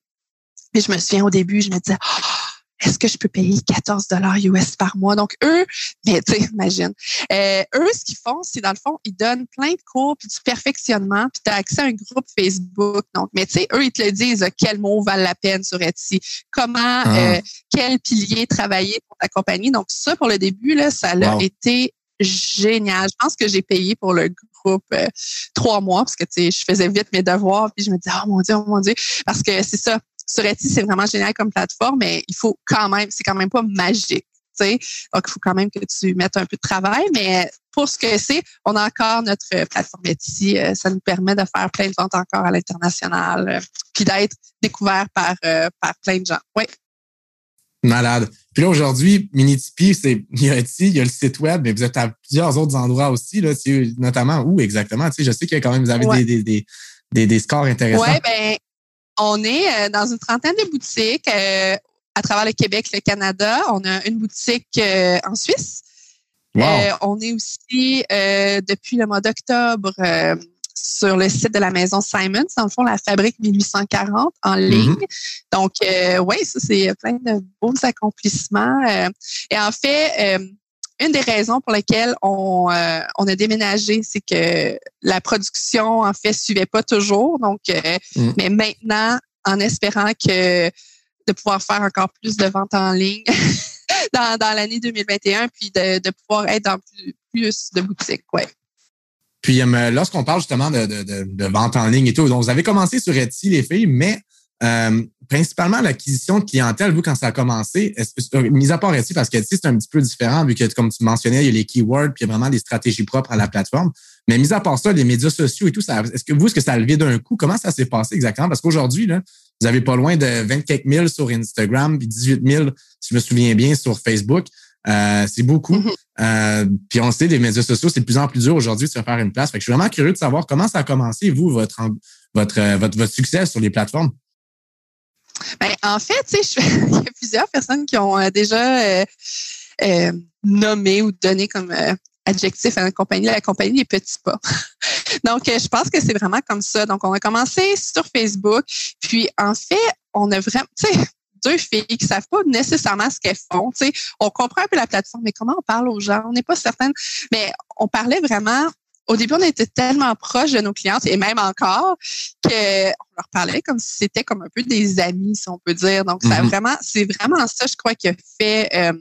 Et je me souviens au début, je me disais, oh, est-ce que je peux payer 14 dollars US par mois? Donc, eux, mais tu sais, imagine. Euh, eux, ce qu'ils font, c'est dans le fond, ils donnent plein de cours puis du perfectionnement, puis tu as accès à un groupe Facebook. Donc, mais tu sais, eux, ils te le disent, quels mots valent la peine sur Etsy, comment, ah. euh, quel pilier travailler pour ta compagnie? Donc, ça, pour le début, là, ça a été génial. Je pense que j'ai payé pour le groupe euh, trois mois parce que tu sais, je faisais vite mes devoirs puis je me disais oh mon dieu, oh mon dieu, parce que c'est ça sur Etsy, c'est vraiment génial comme plateforme, mais il faut quand même, c'est quand même pas magique. sais. Donc, il faut quand même que tu mettes un peu de travail, mais pour ce que c'est, on a encore notre plateforme Etsy. Euh, ça nous permet de faire plein de ventes encore à l'international, euh, puis d'être découvert par, euh, par plein de gens. Oui. Malade. Puis là, aujourd'hui, Minitipi, c'est, il y a Etsy, il y a le site web, mais vous êtes à plusieurs autres endroits aussi, là, notamment où exactement? Tu sais, je sais qu'il y a quand même, vous avez des, des, des, des, scores intéressants. Oui, ben on est euh, dans une trentaine de boutiques euh, à travers le Québec, le Canada. On a une boutique euh, en Suisse. on est aussi depuis le mois d'octobre sur le site de la maison Simons, dans le fond, la fabrique 1840 en mm-hmm. ligne. Donc, oui, ça, c'est plein de beaux accomplissements. et en fait, une des raisons pour lesquelles on, euh, on a déménagé, c'est que la production, en fait, suivait pas toujours. Donc, euh, mm. mais maintenant, en espérant que de pouvoir faire encore plus de ventes en ligne dans, dans l'année 2021, puis de, de, pouvoir être dans plus, plus de boutiques, ouais. Puis euh, lorsqu'on parle justement de, de, de, vente en ligne et tout, donc vous avez commencé sur Etsy, les filles, mais euh, principalement l'acquisition de clientèle, vous, quand ça a commencé, mis à part Etsy, parce qu'Etsy, c'est un petit peu différent, vu que, comme tu mentionnais, il y a les keywords, puis il y a vraiment des stratégies propres à la plateforme. Mais mis à part ça, les médias sociaux et tout, est-ce que vous, est-ce que ça a levé d'un coup? Comment ça s'est passé exactement? Parce qu'aujourd'hui, là, vous avez pas loin de 24 000 sur Instagram, puis 18 000, si je me souviens bien, sur Facebook. Euh, c'est beaucoup. Mm-hmm. Euh, puis on sait, les médias sociaux, c'est de plus en plus dur aujourd'hui de se faire une place. Fait que je suis vraiment curieux de savoir comment ça a commencé, vous, votre, votre, euh, votre, votre succès sur les plateformes. Ben, en fait, il y a plusieurs personnes qui ont déjà nommé ou donné comme adjectif à la compagnie, la compagnie des petits pas. Donc, je pense que c'est vraiment comme ça. Donc, on a commencé sur Facebook, puis en fait, on a vraiment, tu sais, deux filles qui savent pas nécessairement ce qu'elles font. Tu sais, on comprend un peu la plateforme, mais comment on parle aux gens? On n'est pas certaine. Mais on parlait vraiment au début, on était tellement proches de nos clientes et même encore qu'on leur parlait comme si c'était comme un peu des amis, si on peut dire. Donc, ça mm-hmm. vraiment, c'est vraiment ça, je crois, qui a fait euh,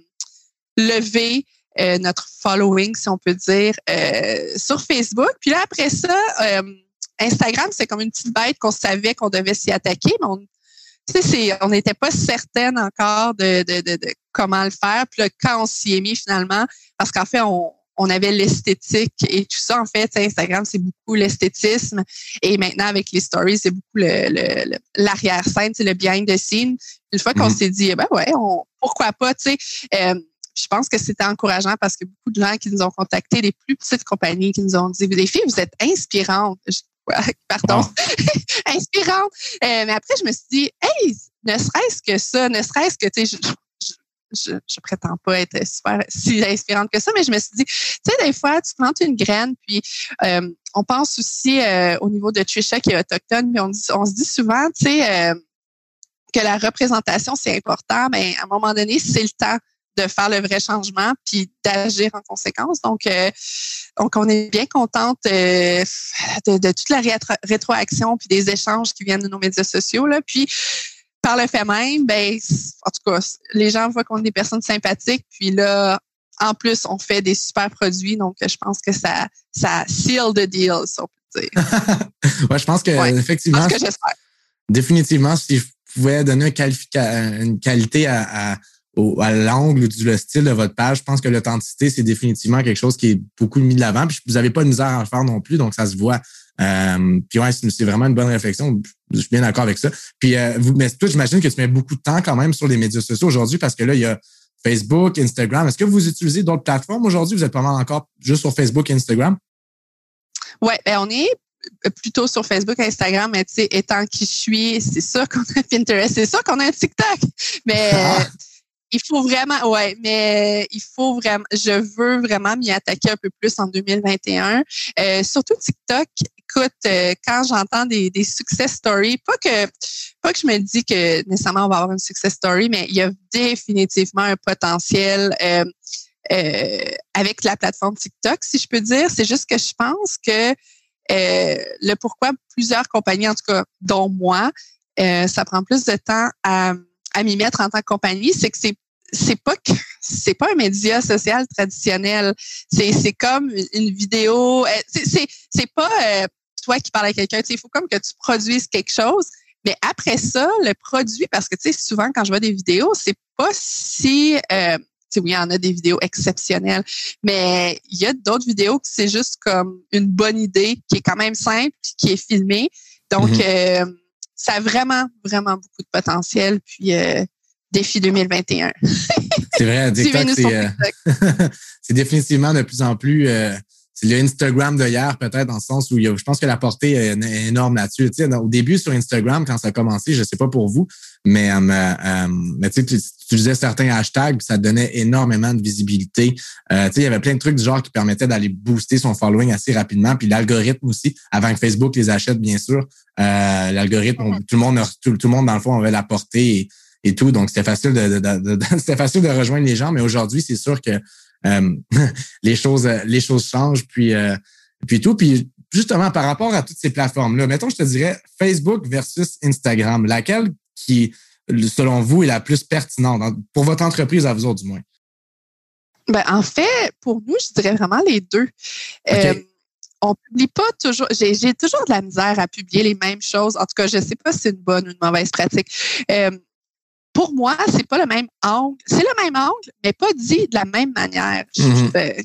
lever euh, notre following, si on peut dire, euh, sur Facebook. Puis là, après ça, Instagram, c'est comme une petite bête qu'on savait qu'on devait s'y attaquer, mais on on n'était pas certaine encore de, de, de, comment le faire. Puis là, quand on s'y est mis finalement, parce qu'en fait, on, on avait l'esthétique et tout ça. En fait, Instagram, c'est beaucoup l'esthétisme. Et maintenant, avec les stories, c'est beaucoup le, l'arrière-scène, c'est le behind the scene. Une fois qu'on mm-hmm. s'est dit, ben ouais, on, pourquoi pas, tu sais. Euh, je pense que c'était encourageant parce que beaucoup de gens qui nous ont contactés, des plus petites compagnies qui nous ont dit, les filles, vous êtes inspirantes. pardon, inspirante. Euh, mais après, je me suis dit, hey, ne serait-ce que ça, ne serait-ce que, tu sais, je, je, prétends pas être super si inspirante que ça, mais je me suis dit, tu sais, des fois, tu plantes une graine, puis euh, on pense aussi euh, au niveau de Trisha qui est autochtone, mais on, se dit souvent, tu sais, que la représentation, c'est important, mais à un moment donné, c'est le temps de faire le vrai changement puis d'agir en conséquence. Donc, euh, donc on est bien contente euh, de, toute la rétroaction puis des échanges qui viennent de nos médias sociaux. Là. Puis, par le fait même, ben, en tout cas, les gens voient qu'on est des personnes sympathiques. Puis là, en plus, on fait des super produits. Donc, je pense que ça, ça seal the deal, si on peut dire. ouais, je pense que, effectivement. que j'espère. Définitivement, si je pouvais donner une qualité à à l'angle ou le style de votre page, je pense que l'authenticité, c'est définitivement quelque chose qui est beaucoup mis de l'avant. Puis vous n'avez pas de misère à en faire non plus, donc ça se voit. Euh, puis ouais, c'est vraiment une bonne réflexion. Je suis bien d'accord avec ça. Puis euh, vous, mais toi, j'imagine que tu mets beaucoup de temps quand même sur les médias sociaux aujourd'hui parce que là, il y a Facebook, Instagram. Est-ce que vous utilisez d'autres plateformes aujourd'hui? Vous êtes pas mal encore juste sur Facebook et Instagram? Oui, ben on est plutôt sur Facebook, Instagram, mais tu sais, étant qui je suis, c'est ça qu'on a Pinterest, c'est ça qu'on a un TikTok. Mais ah il faut vraiment, ouais, mais il faut vraiment, je veux vraiment m'y attaquer un peu plus en 2021. Euh, surtout TikTok. Écoute, euh, quand j'entends des, des success stories, pas que, pas que je me dis que nécessairement on va avoir une success story, mais il y a définitivement un potentiel. Euh, avec la plateforme TikTok, si je peux dire. C'est juste que je pense que le pourquoi plusieurs compagnies, en tout cas, dont moi, ça prend plus de temps à, à m'y mettre en tant que compagnie, c'est que c'est c'est pas c'est pas un média social traditionnel. C'est c'est comme une vidéo. Euh, c'est c'est pas euh, toi qui parles à quelqu'un. Il faut comme que tu produises quelque chose. Mais après ça, le produit, parce que tu sais, souvent quand je vois des vidéos, c'est pas si euh, oui, il y en a des vidéos exceptionnelles, mais il y a d'autres vidéos que c'est juste comme une bonne idée qui est quand même simple, qui est filmée. Donc, mm-hmm. euh, ça a vraiment, vraiment beaucoup de potentiel. Puis, défi 2021. c'est vrai, TikTok, euh, c'est définitivement de plus en plus. Euh, c'est le Instagram de peut-être, dans le sens où je pense que la portée est énorme là-dessus. Tu sais, au début, sur Instagram, quand ça a commencé, je ne sais pas pour vous, mais, euh, euh mais tu, tu utilisais certains hashtags, ça donnait énormément de visibilité. Euh, il y avait plein de trucs du genre qui permettaient d'aller booster son following assez rapidement. Puis l'algorithme aussi, avant que Facebook les achète, bien sûr. Euh, l'algorithme, tout le monde, tout, le monde, dans le fond, avait la portée. Et, tout. Donc, c'était facile de, de, facile de rejoindre les gens, mais aujourd'hui, c'est sûr que les choses les choses changent, puis, euh, puis tout. Puis justement, par rapport à toutes ces plateformes-là, mettons, je te dirais Facebook versus Instagram, laquelle qui, selon vous, est la plus pertinente pour votre entreprise à vous autres, du moins? Ben, en fait, pour nous, je dirais vraiment les deux. Euh, on publie pas toujours. J'ai toujours de la misère à publier les mêmes choses. En tout cas, je ne sais pas si c'est une bonne ou une mauvaise pratique pour moi, c'est pas le même angle. C'est le même angle, mais pas dit de la même manière. Je, mm-hmm.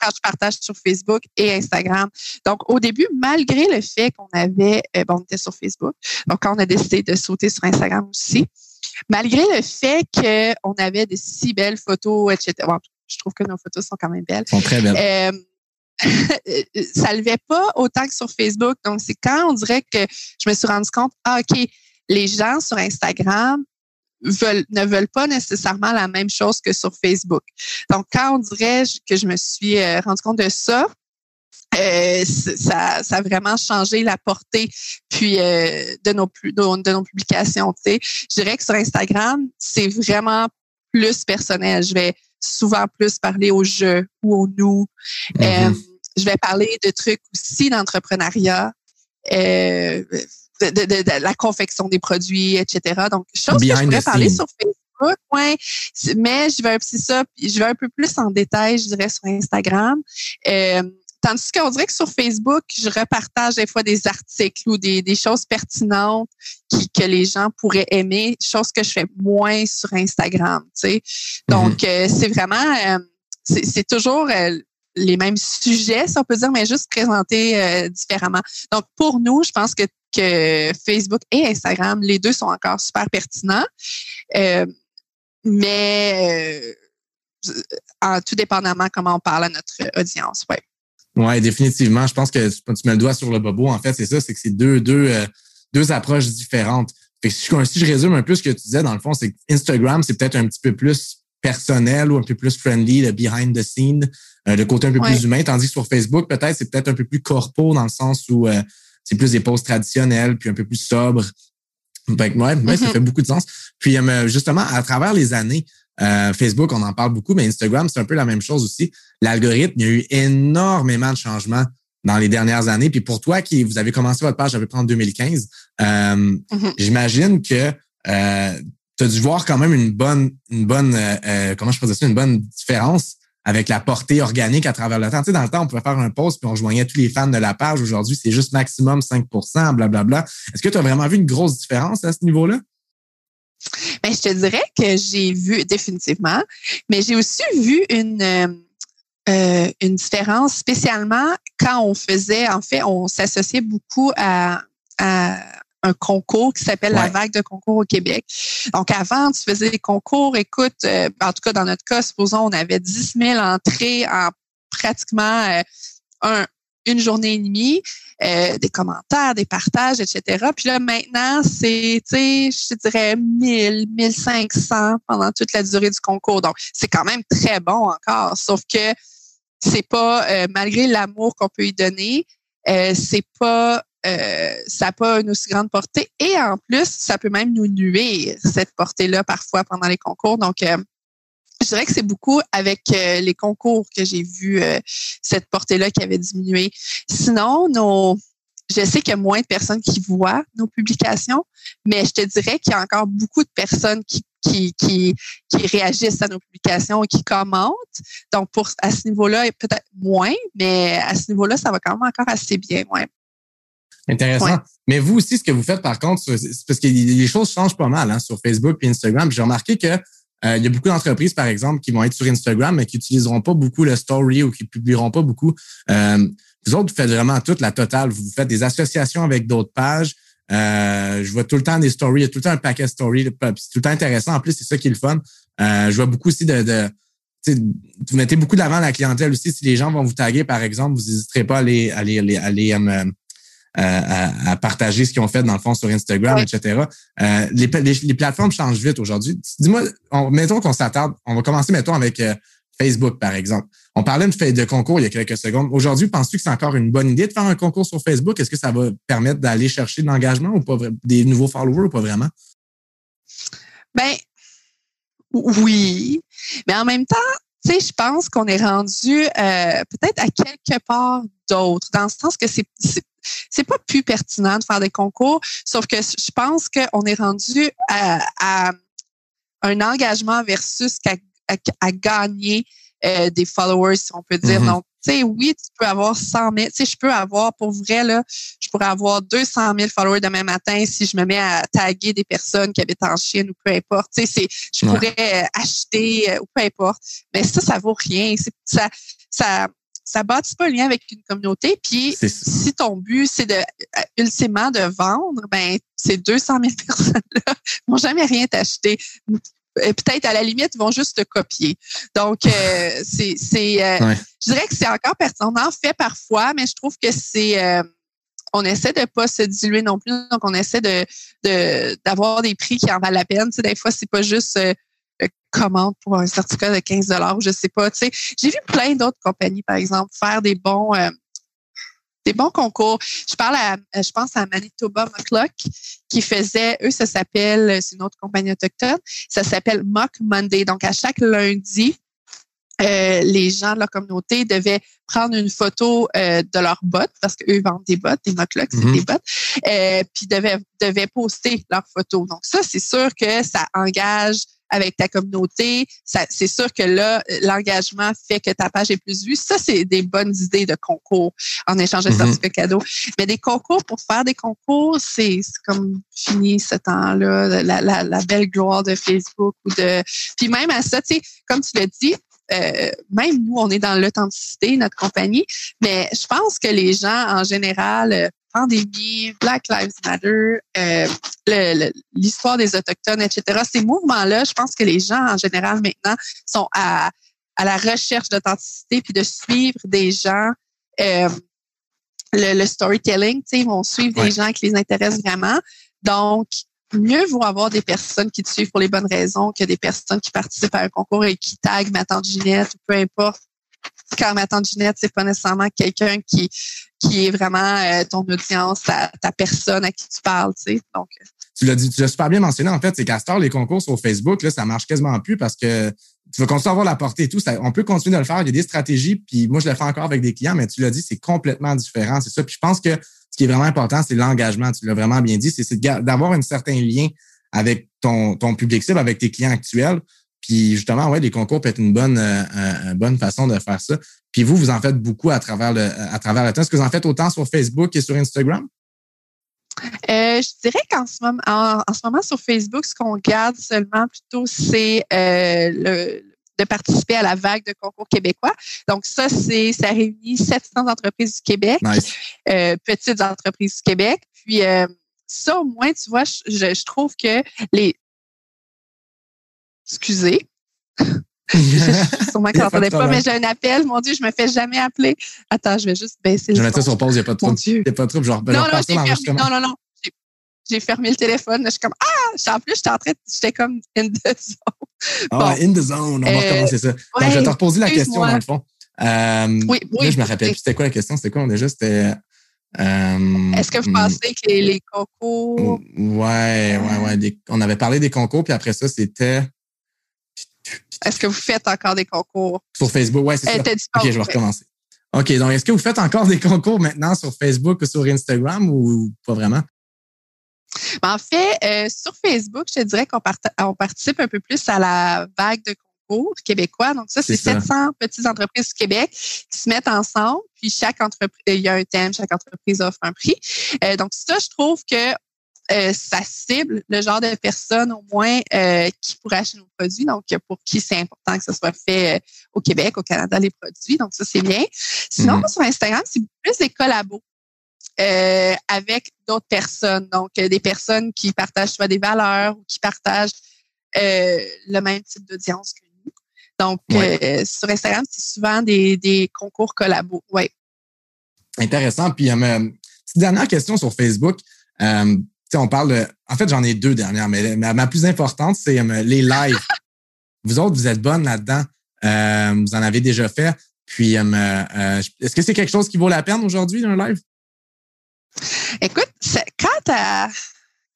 quand je partage sur Facebook et Instagram. Donc, au début, malgré le fait qu'on avait, euh, bon, on était sur Facebook, donc quand on a décidé de sauter sur Instagram aussi, malgré le fait qu'on avait de si belles photos, etc. Bon, je trouve que nos photos sont quand même belles. Sont très belles. Euh, ça levait pas autant que sur Facebook. Donc, c'est quand on dirait que je me suis rendu compte, ah, OK, les gens sur Instagram veulent, ne veulent pas nécessairement la même chose que sur Facebook. Donc, quand on dirait que je me suis euh, rendu compte de ça, euh, ça, ça a vraiment changé la portée puis euh, de nos de, de nos publications. Tu sais, je dirais que sur Instagram, c'est vraiment plus personnel. Je vais souvent plus parler au je ou au nous. Mm-hmm. je vais parler de trucs aussi d'entrepreneuriat. Euh, de, la confection des produits, etc. Donc, chose que je pourrais parler sur Facebook, ouais, mais je vais, ça, je vais un peu plus en détail, je dirais, sur Instagram. Euh, tandis qu'on dirait que sur Facebook, je repartage des fois des articles ou des, des choses pertinentes qui, que les gens pourraient aimer, chose que je fais moins sur Instagram. Tu sais. Donc, mhm. euh, c'est vraiment, euh, c'est toujours euh, les mêmes sujets, si on peut dire, mais juste présentés différemment. Donc, pour nous, je pense que que Facebook et Instagram, les deux sont encore super pertinents. Euh, mais euh, en tout dépendamment comment on parle à notre audience, oui. Oui, définitivement. Je pense que tu mets le doigt sur le bobo. En fait, c'est ça, c'est que c'est deux, deux, euh, deux approches différentes. Fait si, je, résume un peu ce que tu disais, dans le fond, c'est que Instagram, c'est peut-être un petit peu plus personnel ou un peu plus friendly, le behind the scene, le côté un peu plus humain, tandis que sur Facebook, peut-être, c'est peut-être un peu plus corpo dans le sens où c'est plus des poses traditionnelles, puis un peu plus sobres. ouais, ça mm-hmm. fait beaucoup de sens. Puis euh, justement, à travers les années, euh, Facebook, on en parle beaucoup, mais Instagram, c'est un peu la même chose aussi. L'algorithme, il y a eu énormément de changements dans les dernières années. Puis pour toi, qui vous avez commencé votre page à peu près en 2015, euh, mm-hmm. j'imagine que tu as dû voir quand même une bonne, une bonne, comment je dire ça, une bonne différence avec la portée organique à travers le temps. Tu sais, dans le temps, on pouvait faire un post puis on joignait tous les fans de la page. Aujourd'hui, c'est juste maximum 5% blablabla. Est-ce que tu as vraiment vu une grosse différence à ce niveau-là? Bien, je te dirais que j'ai vu définitivement, mais j'ai aussi vu une, euh, euh, une différence spécialement quand on faisait, en fait, on s'associait beaucoup à un concours qui s'appelle la vague de concours au Québec. Donc, avant, tu faisais des concours. Écoute, euh, en tout cas, dans notre cas, supposons, on avait 10 000 entrées en pratiquement euh, un, une journée et demie, euh, des commentaires, des partages, etc. Puis là, maintenant, c'est, tu sais, je te dirais 1000, 1500 pendant toute la durée du concours. Donc, c'est quand même très bon encore, sauf que c'est pas, malgré l'amour qu'on peut y donner, c'est pas euh, ça n'a pas une aussi grande portée. Et en plus, ça peut même nous nuire, cette portée-là, parfois pendant les concours. Donc, euh, je dirais que c'est beaucoup avec euh, les concours que j'ai vu cette portée-là qui avait diminué. Sinon, nos, je sais qu'il y a moins de personnes qui voient nos publications, mais je te dirais qu'il y a encore beaucoup de personnes qui, qui, qui, qui réagissent à nos publications et qui commentent. Donc, pour, à ce niveau-là, peut-être moins, mais à ce niveau-là, ça va quand même encore assez bien. Ouais. Intéressant. Mais vous aussi, ce que vous faites, par contre, parce que les choses changent pas mal hein, sur Facebook et Instagram. J'ai remarqué que euh, il y a beaucoup d'entreprises, par exemple, qui vont être sur Instagram, mais qui n'utiliseront pas beaucoup le story ou qui publieront pas beaucoup. Euh, vous autres, vous faites vraiment toute la totale. Vous faites des associations avec d'autres pages. Euh, je vois tout le temps des stories, il y a tout le temps un paquet story. C'est tout le temps intéressant. En plus, c'est ça qui est le fun. je vois beaucoup aussi de, de vous mettez beaucoup de l'avant la clientèle aussi. Si les gens vont vous taguer, par exemple, vous n'hésiterez pas à aller, à aller, à aller, à, partager ce qu'ils ont fait dans le fond sur Instagram, etc. Euh, les, les, plateformes changent vite aujourd'hui. Dis-moi, mettons qu'on s'attarde, on va commencer, mettons, avec euh, Facebook, par exemple. On parlait de, de concours il y a quelques secondes. Aujourd'hui, penses-tu que c'est encore une bonne idée de faire un concours sur Facebook? Est-ce que ça va permettre d'aller chercher de l'engagement ou pas, des nouveaux followers ou pas vraiment? Ben, oui. Mais en même temps, tu sais, je pense qu'on est rendu euh, peut-être à quelque part d'autre, dans le sens que c'est c'est pas plus pertinent de faire des concours, sauf que je pense qu'on est rendu à, un engagement versus à, gagner des followers, si on peut dire. Mhm. Donc, tu sais, oui, tu peux avoir 100 000. Tu sais, je peux avoir, pour vrai, là, je pourrais avoir 200 000 followers demain matin si je me mets à taguer des personnes qui habitent en Chine ou peu importe. Tu sais, c'est, je Ouais. pourrais acheter ou peu importe. Mais ça, ça vaut rien. Ça, ça, ça bâtit pas le lien avec une communauté. Puis, si ton but, c'est de, euh, ultimement, de vendre, ben, ces 200 000 personnes-là vont jamais rien t'acheter. Euh, Peut-être, à la limite, ils vont juste te copier. Donc, euh, c'est, euh, Ouais. je dirais que c'est encore pertinent. On en fait parfois, mais je trouve que c'est, euh, on essaie de pas se diluer non plus. Donc, on essaie de, de, d'avoir des prix qui en valent la peine. Tu sais, des fois, c'est pas juste, commande pour un certificat de 15 ou je sais pas. Tu sais, j'ai vu plein d'autres compagnies, par exemple, faire des bons, euh, des bons concours. Je parle à, euh, je pense à Manitoba Muckluck qui faisait, eux, ça s'appelle, c'est une autre compagnie autochtone, ça s'appelle Muck Monday. Donc, à chaque lundi, euh, les gens de la communauté devaient prendre une photo euh, de leurs bottes, parce qu'eux vendent des bottes, des Muckluck, c'est Mhm. des bottes, euh, puis devaient, devaient poster leurs photos. Donc, ça, c'est sûr que ça engage avec ta communauté. C'est sûr que là, l'engagement fait que ta page est plus vue. Ça, c'est des bonnes idées de concours en échange de Mhm. certificats cadeaux. Mais des concours pour faire des concours, c'est c'est comme fini ce temps-là, la, la, la belle gloire de Facebook ou de. Puis même à ça, tu sais, comme tu l'as dit, euh, même nous, on est dans l'authenticité, notre compagnie, mais je pense que les gens, en général, euh, pandémie, Black Lives Matter, euh, l'histoire des Autochtones, etc., ces mouvements-là, je pense que les gens, en général, maintenant, sont à, à la recherche d'authenticité puis de suivre des gens. euh, le, le storytelling, tu sais, ils vont suivre Ouais. des gens qui les intéressent vraiment. Donc, mieux vaut avoir des personnes qui te suivent pour les bonnes raisons que des personnes qui participent à un concours et qui taguent ma tante Ginette ou peu importe. Quand ma tante Ginette, c'est pas nécessairement quelqu'un qui, qui est vraiment euh, ton audience, ta, personne à qui tu parles, tu sais. Donc, Tu l'as dit, tu l'as super bien mentionné, en fait, c'est qu'à les concours sur Facebook, là, ça marche quasiment plus parce que tu vas continuer à avoir la portée et tout. Ça, on peut continuer de le faire. Il y a des stratégies, puis moi, je le fais encore avec des clients, mais tu l'as dit, c'est complètement différent. C'est ça. Puis je pense que ce qui est vraiment important, c'est l'engagement. Tu l'as vraiment bien dit. C'est d'avoir un certain lien avec ton, ton public cible, avec tes clients actuels. Puis justement, ouais, les concours peuvent être une bonne, euh, euh, une bonne façon de faire ça. Puis vous, vous en faites beaucoup à travers le, à travers le temps. Est-ce que vous en faites autant sur Facebook et sur Instagram? Euh, je dirais qu'en ce moment, en, en ce moment sur Facebook, ce qu'on garde seulement plutôt, c'est euh, le de participer à la vague de concours québécois. Donc ça, c'est ça réunit 700 entreprises du Québec, Nice. euh, petites entreprises du Québec. Puis euh, ça, au moins, tu vois, je trouve que les excusez, sûrement qu'on a pas mais j'ai un appel. Mon Dieu, je me fais jamais appeler. Attends, je vais juste baisser Je le vais mettre ça son. sur pause, il n'y a pas de trouble. Il n'y a pas de trouble. Genre, Non, non, j'ai fermé. Non, non, non. J'ai- fermé le téléphone. Je suis comme Ah! En plus, j'étais en train J'étais comme in the zone. Ah, Bon. in the zone, on va Euh, recommencer ça. Donc, je vais te reposer la question dans le fond. Euh, Oui, là, oui. je me rappelle plus. C'était quoi la question? C'était quoi? On déjà, c'était. euh, Est-ce que vous pensez que les, les concours. Ouais, ouais, ouais. des- on avait parlé des concours, puis après ça, c'était Est-ce que vous faites encore des concours? sur Facebook. Ouais, c'est Euh, ça. OK, je vais recommencer. OK, donc est-ce que vous faites encore des concours maintenant sur Facebook ou sur Instagram ou pas vraiment? Mais en fait, euh, sur Facebook, je te dirais qu'on participe un peu plus à la vague de concours québécois. Donc ça, c'est C'est ça. 700 petites entreprises du Québec qui se mettent ensemble. Puis chaque entreprise, il y a un thème, chaque entreprise offre un prix. Euh, donc ça, je trouve que euh, ça cible le genre de personnes au moins euh, qui pourraient acheter nos produits. Donc pour qui c'est important que ce soit fait euh, au Québec, au Canada, les produits. Donc ça, c'est bien. Sinon, Mhm. sur Instagram, c'est plus des collabos euh, avec d'autres personnes. Donc, euh, des personnes qui partagent soit des valeurs ou qui partagent euh, le même type d'audience que nous. Donc, Ouais. sur Instagram, c'est souvent des, des concours collabos. Oui. Intéressant. Puis, petite dernière question sur Facebook. On parle de. En fait, j'en ai deux dernières, mais ma, ma plus importante, c'est euh, les lives. vous autres, vous êtes bonnes là-dedans. Euh, vous en avez déjà fait. Puis, euh, est-ce que c'est quelque chose qui vaut la peine aujourd'hui, un live? Écoute, quand ta,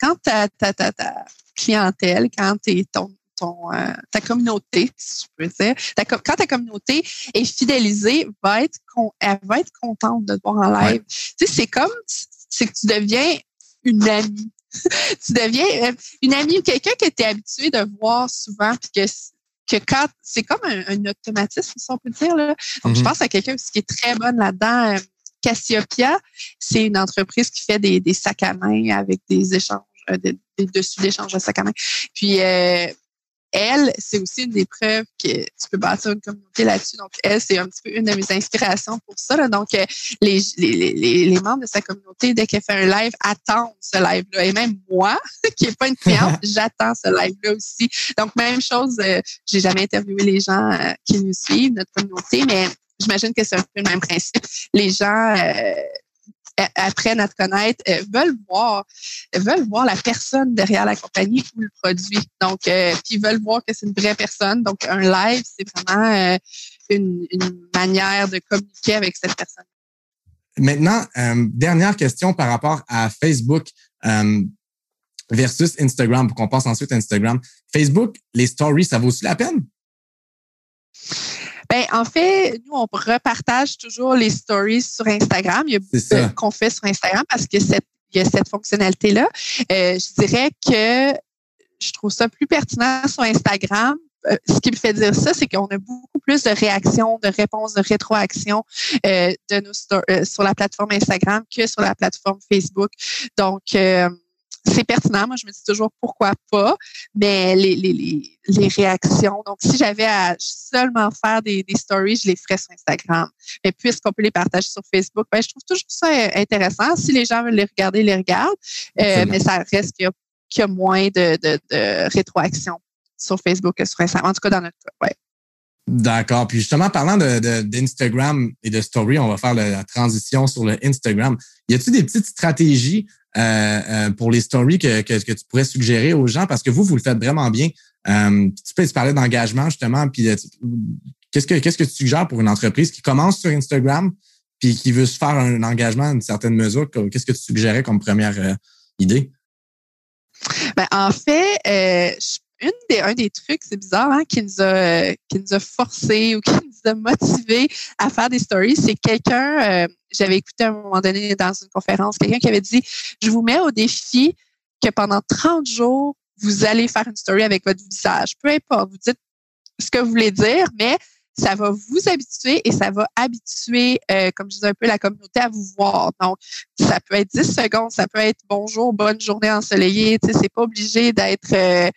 quand ta, ta, ta, ta clientèle, quand t'es ton, ton, euh, ta communauté, si je peux dire, ta quand ta communauté est fidélisée, va être elle va être contente de te voir en live. Tu sais, c'est comme, c'est que tu deviens une amie. tu deviens euh, une amie ou quelqu'un que tu es habitué de voir souvent, puis que que quand c'est comme un, automatisme, si on peut dire. Là. Donc, je Mhm. pense à quelqu'un qui est très bonne là-dedans. euh, Cassiopeia, c'est une entreprise qui fait des, des sacs à main avec des échanges, euh, des, des dessus d'échange de sacs à main. Puis euh, elle, c'est aussi une des preuves que tu peux bâtir une communauté là-dessus. Donc, elle, c'est un petit peu une de mes inspirations pour ça. là. Donc, euh, les, les, les, les membres de sa communauté, dès qu'elle fait un live, attendent ce live-là. Et même moi, qui n'est pas une cliente, j'attends ce live-là aussi. Donc, même chose, euh, j'ai jamais interviewé les gens euh, qui nous suivent, notre communauté, mais j'imagine que c'est un peu le même principe. Les gens euh, apprennent à te connaître, euh, veulent voir, veulent voir la personne derrière la compagnie ou le produit. Donc, euh, puis veulent voir que c'est une vraie personne. Donc, un live, c'est vraiment euh, une, manière de communiquer avec cette personne. Maintenant, euh, dernière question par rapport à Facebook euh, versus Instagram, pour qu'on passe ensuite à Instagram. Facebook, les stories, ça vaut-tu la peine? Ben, en fait, nous, on repartage toujours les stories sur Instagram. Il y a euh, qu'on fait sur Instagram parce que cette, il y a cette fonctionnalité-là. Euh, je dirais que je trouve ça plus pertinent sur Instagram. Euh, ce qui me fait dire ça, c'est qu'on a beaucoup plus de réactions, de réponses, de rétroactions euh, de nos euh, sur la plateforme Instagram que sur la plateforme Facebook. Donc, euh, c'est pertinent. Moi, je me dis toujours pourquoi pas, mais les, les, les, les réactions. Donc, si j'avais à seulement faire des, des stories, je les ferais sur Instagram. Mais puisqu'on peut les partager sur Facebook, ben, je trouve toujours ça intéressant. Si les gens veulent les regarder, ils les regardent. Euh, mais ça reste qu'il y a, qu'il y a moins de, de, de rétroaction sur Facebook que sur Instagram. En tout cas, dans notre cas, ouais. D'accord. Puis justement, parlant de, de- d'Instagram et de story, on va faire le- la transition sur le Instagram. Y a-t-il des petites stratégies euh, euh, pour les stories que, que, que tu pourrais suggérer aux gens? Parce que vous, vous le faites vraiment bien. Euh, tu peux tu parlais d'engagement, justement. Puis euh, qu'est-ce que qu'est-ce que tu suggères pour une entreprise qui commence sur Instagram puis qui veut se faire un engagement à une certaine mesure? Qu'est-ce que tu suggérais comme première euh, idée? Ben, en fait, euh, je- un des trucs, c'est bizarre, hein, qui nous a, qui nous a forcé ou qui nous a motivé à faire des stories, c'est quelqu'un, euh, j'avais écouté à un moment donné dans une conférence, quelqu'un qui avait dit, je vous mets au défi que pendant 30 jours, vous allez faire une story avec votre visage. Peu importe, vous dites ce que vous voulez dire, mais ça va vous habituer et ça va habituer, euh, comme je disais un peu, la communauté à vous voir. Donc, ça peut être 10 secondes, ça peut être bonjour, bonne journée ensoleillée. Tu sais, c'est pas obligé d'être, euh,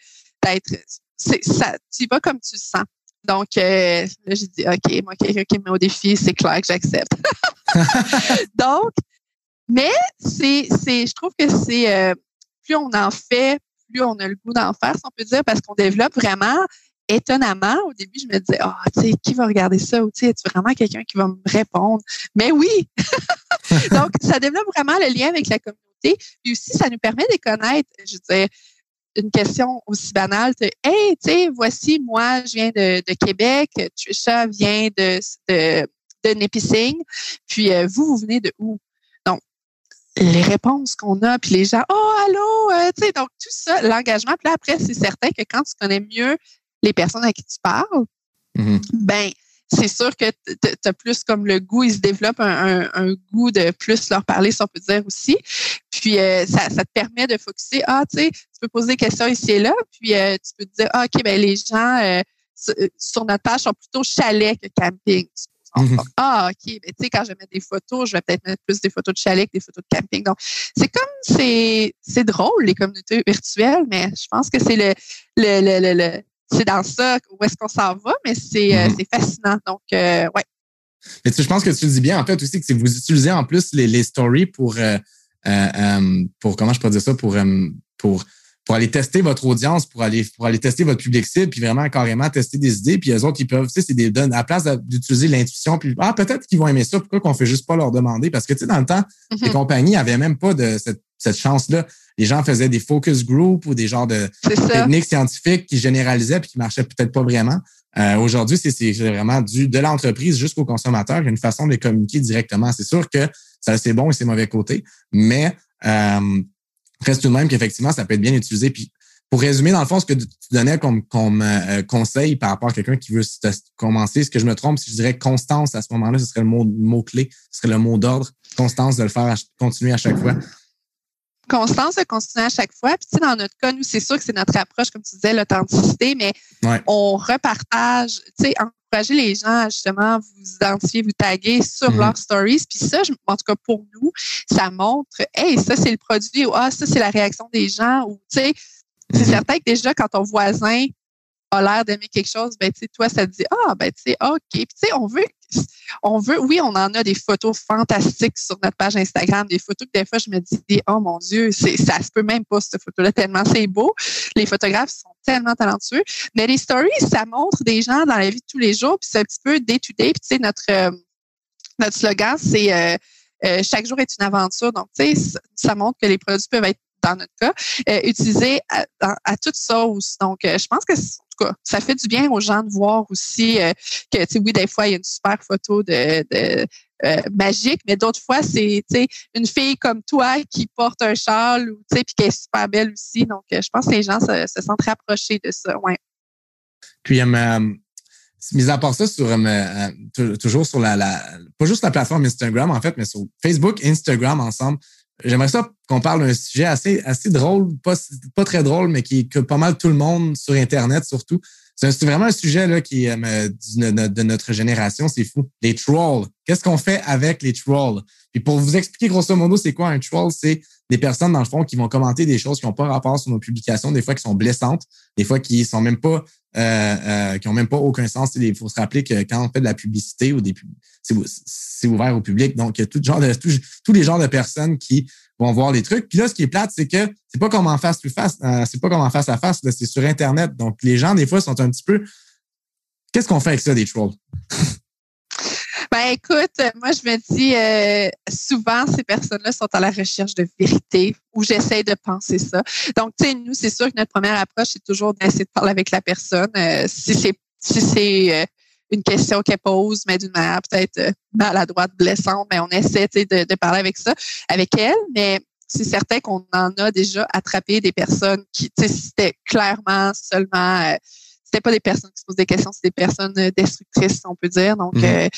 d'être, ça, tu y vas comme tu le sens. Donc, euh, là, j'ai dit, OK, moi, quelqu'un qui me met au défi, c'est clair que j'accepte. Donc, mais c'est, je trouve que c'est, euh, plus on en fait, plus on a le goût d'en faire, si on peut dire, parce qu'on développe vraiment étonnamment, au début, je me disais, ah, tu sais, qui va regarder ça? Ou, tu sais, es vraiment quelqu'un qui va me répondre? Mais oui! Donc, ça développe vraiment le lien avec la communauté. Puis aussi, ça nous permet de connaître, je veux dire, une question aussi banale, de, hey, tu sais, voici, moi, je viens de, de Québec, Trisha vient de, de, puis euh, vous, vous venez de où? Donc, les réponses qu'on a, puis les gens, oh, allô, euh, tu sais, donc tout ça, l'engagement. Puis là, après, c'est certain que quand tu connais mieux les personnes à qui tu parles, Mhm. ben c'est sûr que tu as plus comme le goût, il se développe un, un, un, goût de plus leur parler, si on peut dire aussi. Puis euh, ça, ça te permet de focuser. Ah, tu sais, tu peux poser des questions ici et là, puis euh, tu peux te dire, ah, OK, ben les gens euh, sur notre page sont plutôt chalet que camping. Mm-hmm. Ah, OK. Ben, tu sais, quand je mets des photos, je vais peut-être mettre plus des photos de chalet que des photos de camping. Donc, c'est comme c'est c'est drôle, les communautés virtuelles, mais je pense que c'est le, le, le, le, le c'est dans ça où est-ce qu'on s'en va, mais c'est euh, c'est fascinant. Donc, euh, ouais. Mais tu, je pense que tu le dis bien, en fait, aussi, que vous utilisez en plus les, les stories pour, euh, pour, comment je peux dire ça, pour, pour, pour aller tester votre audience, pour aller, pour aller tester votre public cible, puis vraiment carrément tester des idées. Puis les autres, ils peuvent, tu sais, c'est des donnes à la place d'utiliser l'intuition, puis ah, peut-être qu'ils vont aimer ça, pourquoi qu'on fait juste pas leur demander? Parce que, tu sais, dans le temps, les compagnies avaient même pas de cette, cette chance-là. Les gens faisaient des focus groups ou des genres de techniques scientifiques qui généralisaient puis qui marchaient peut-être pas vraiment. Euh, Aujourd'hui, c'est vraiment du de l'entreprise jusqu'au consommateur. Il y a une façon de les communiquer directement. C'est sûr que ça a ses bons et ses mauvais côtés, mais euh, reste tout de même qu'effectivement, ça peut être bien utilisé. Puis pour résumer, dans le fond, ce que tu donnais comme, comme euh, conseil par rapport à quelqu'un qui veut commencer, ce que je me trompe, si je dirais constance à ce moment-là, ce serait le mot, mot clé, ce serait le mot d'ordre, constance de le faire, à, continuer à chaque fois. Constance de continuer à chaque fois. Puis, tu sais, dans notre cas, nous, c'est sûr que c'est notre approche, comme tu disais, l'authenticité, mais on repartage, tu sais, encourager les gens à justement vous identifier, vous taguer sur mm-hmm. leurs stories. Puis ça, en tout cas pour nous, ça montre, hey, ça c'est le produit, ou ah, ça c'est la réaction des gens, ou tu sais, c'est mm-hmm. certain que déjà quand ton voisin a l'air d'aimer quelque chose, ben tu sais, toi, ça te dit Ah, ben tu sais, OK. Puis tu sais, on veut, on veut, oui, on en a des photos fantastiques sur notre page Instagram, des photos que des fois je me dis Oh mon Dieu, ça se peut même pas cette photo-là, tellement c'est beau. Les photographes sont tellement talentueux. Mais les stories, ça montre des gens dans la vie de tous les jours, puis c'est un petit peu day to day. Puis tu sais, notre, euh, notre slogan, c'est euh, euh, chaque jour est une aventure. Donc, tu sais, ça montre que les produits peuvent être dans notre cas, euh, utilisés à, à, toute sauce. Donc, je pense que ça fait du bien aux gens de voir aussi euh, que, tu sais, oui, des fois, il y a une super photo de, euh, magique, mais d'autres fois, c'est, une fille comme toi qui porte un châle, ou, puis qui est super belle aussi. Donc, euh, je pense que les gens se, sentent rapprochés de ça, ouais. Puis, mis à part ça, sur, toujours sur la, la, pas juste la plateforme Instagram, en fait, mais sur Facebook, Instagram ensemble, J'aimerais ça qu'on parle d'un sujet assez, assez drôle, pas, pas très drôle, mais qui que pas mal tout le monde sur Internet surtout. C'est vraiment un sujet là, qui euh, de, notre génération, c'est fou. Les trolls. Qu'est-ce qu'on fait avec les trolls? Puis pour vous expliquer grosso modo, c'est quoi un troll? C'est des personnes, dans le fond, qui vont commenter des choses qui n'ont pas rapport sur nos publications, des fois qui sont blessantes, des fois qui sont même pas, euh, euh, qui ont même pas aucun sens. Il faut se rappeler que quand on fait de la publicité ou des c'est ouvert au public. Donc, il y a tout genre de, tous les genres de personnes qui vont voir les trucs. Puis là, ce qui est plate, c'est que c'est pas comme en face face, euh, c'est pas comme en face à face, c'est sur Internet. Donc, les gens, des fois, sont un petit peu. Qu'est-ce qu'on fait avec ça, des trolls? Ben écoute, moi je me dis euh, souvent ces personnes-là sont à la recherche de vérité ou j'essaie de penser ça. Donc tu sais nous c'est sûr que notre première approche c'est toujours d'essayer de parler avec la personne. Euh, si c'est si c'est euh, une question qu'elle pose, mais d'une manière peut-être maladroite, blessante, mais on essaie de, de parler avec ça, avec elle. Mais c'est certain qu'on en a déjà attrapé des personnes qui, tu sais, c'était clairement seulement c'était pas des personnes qui se posent des questions, c'est des personnes euh, destructrices, on peut dire. Donc, mhm. euh,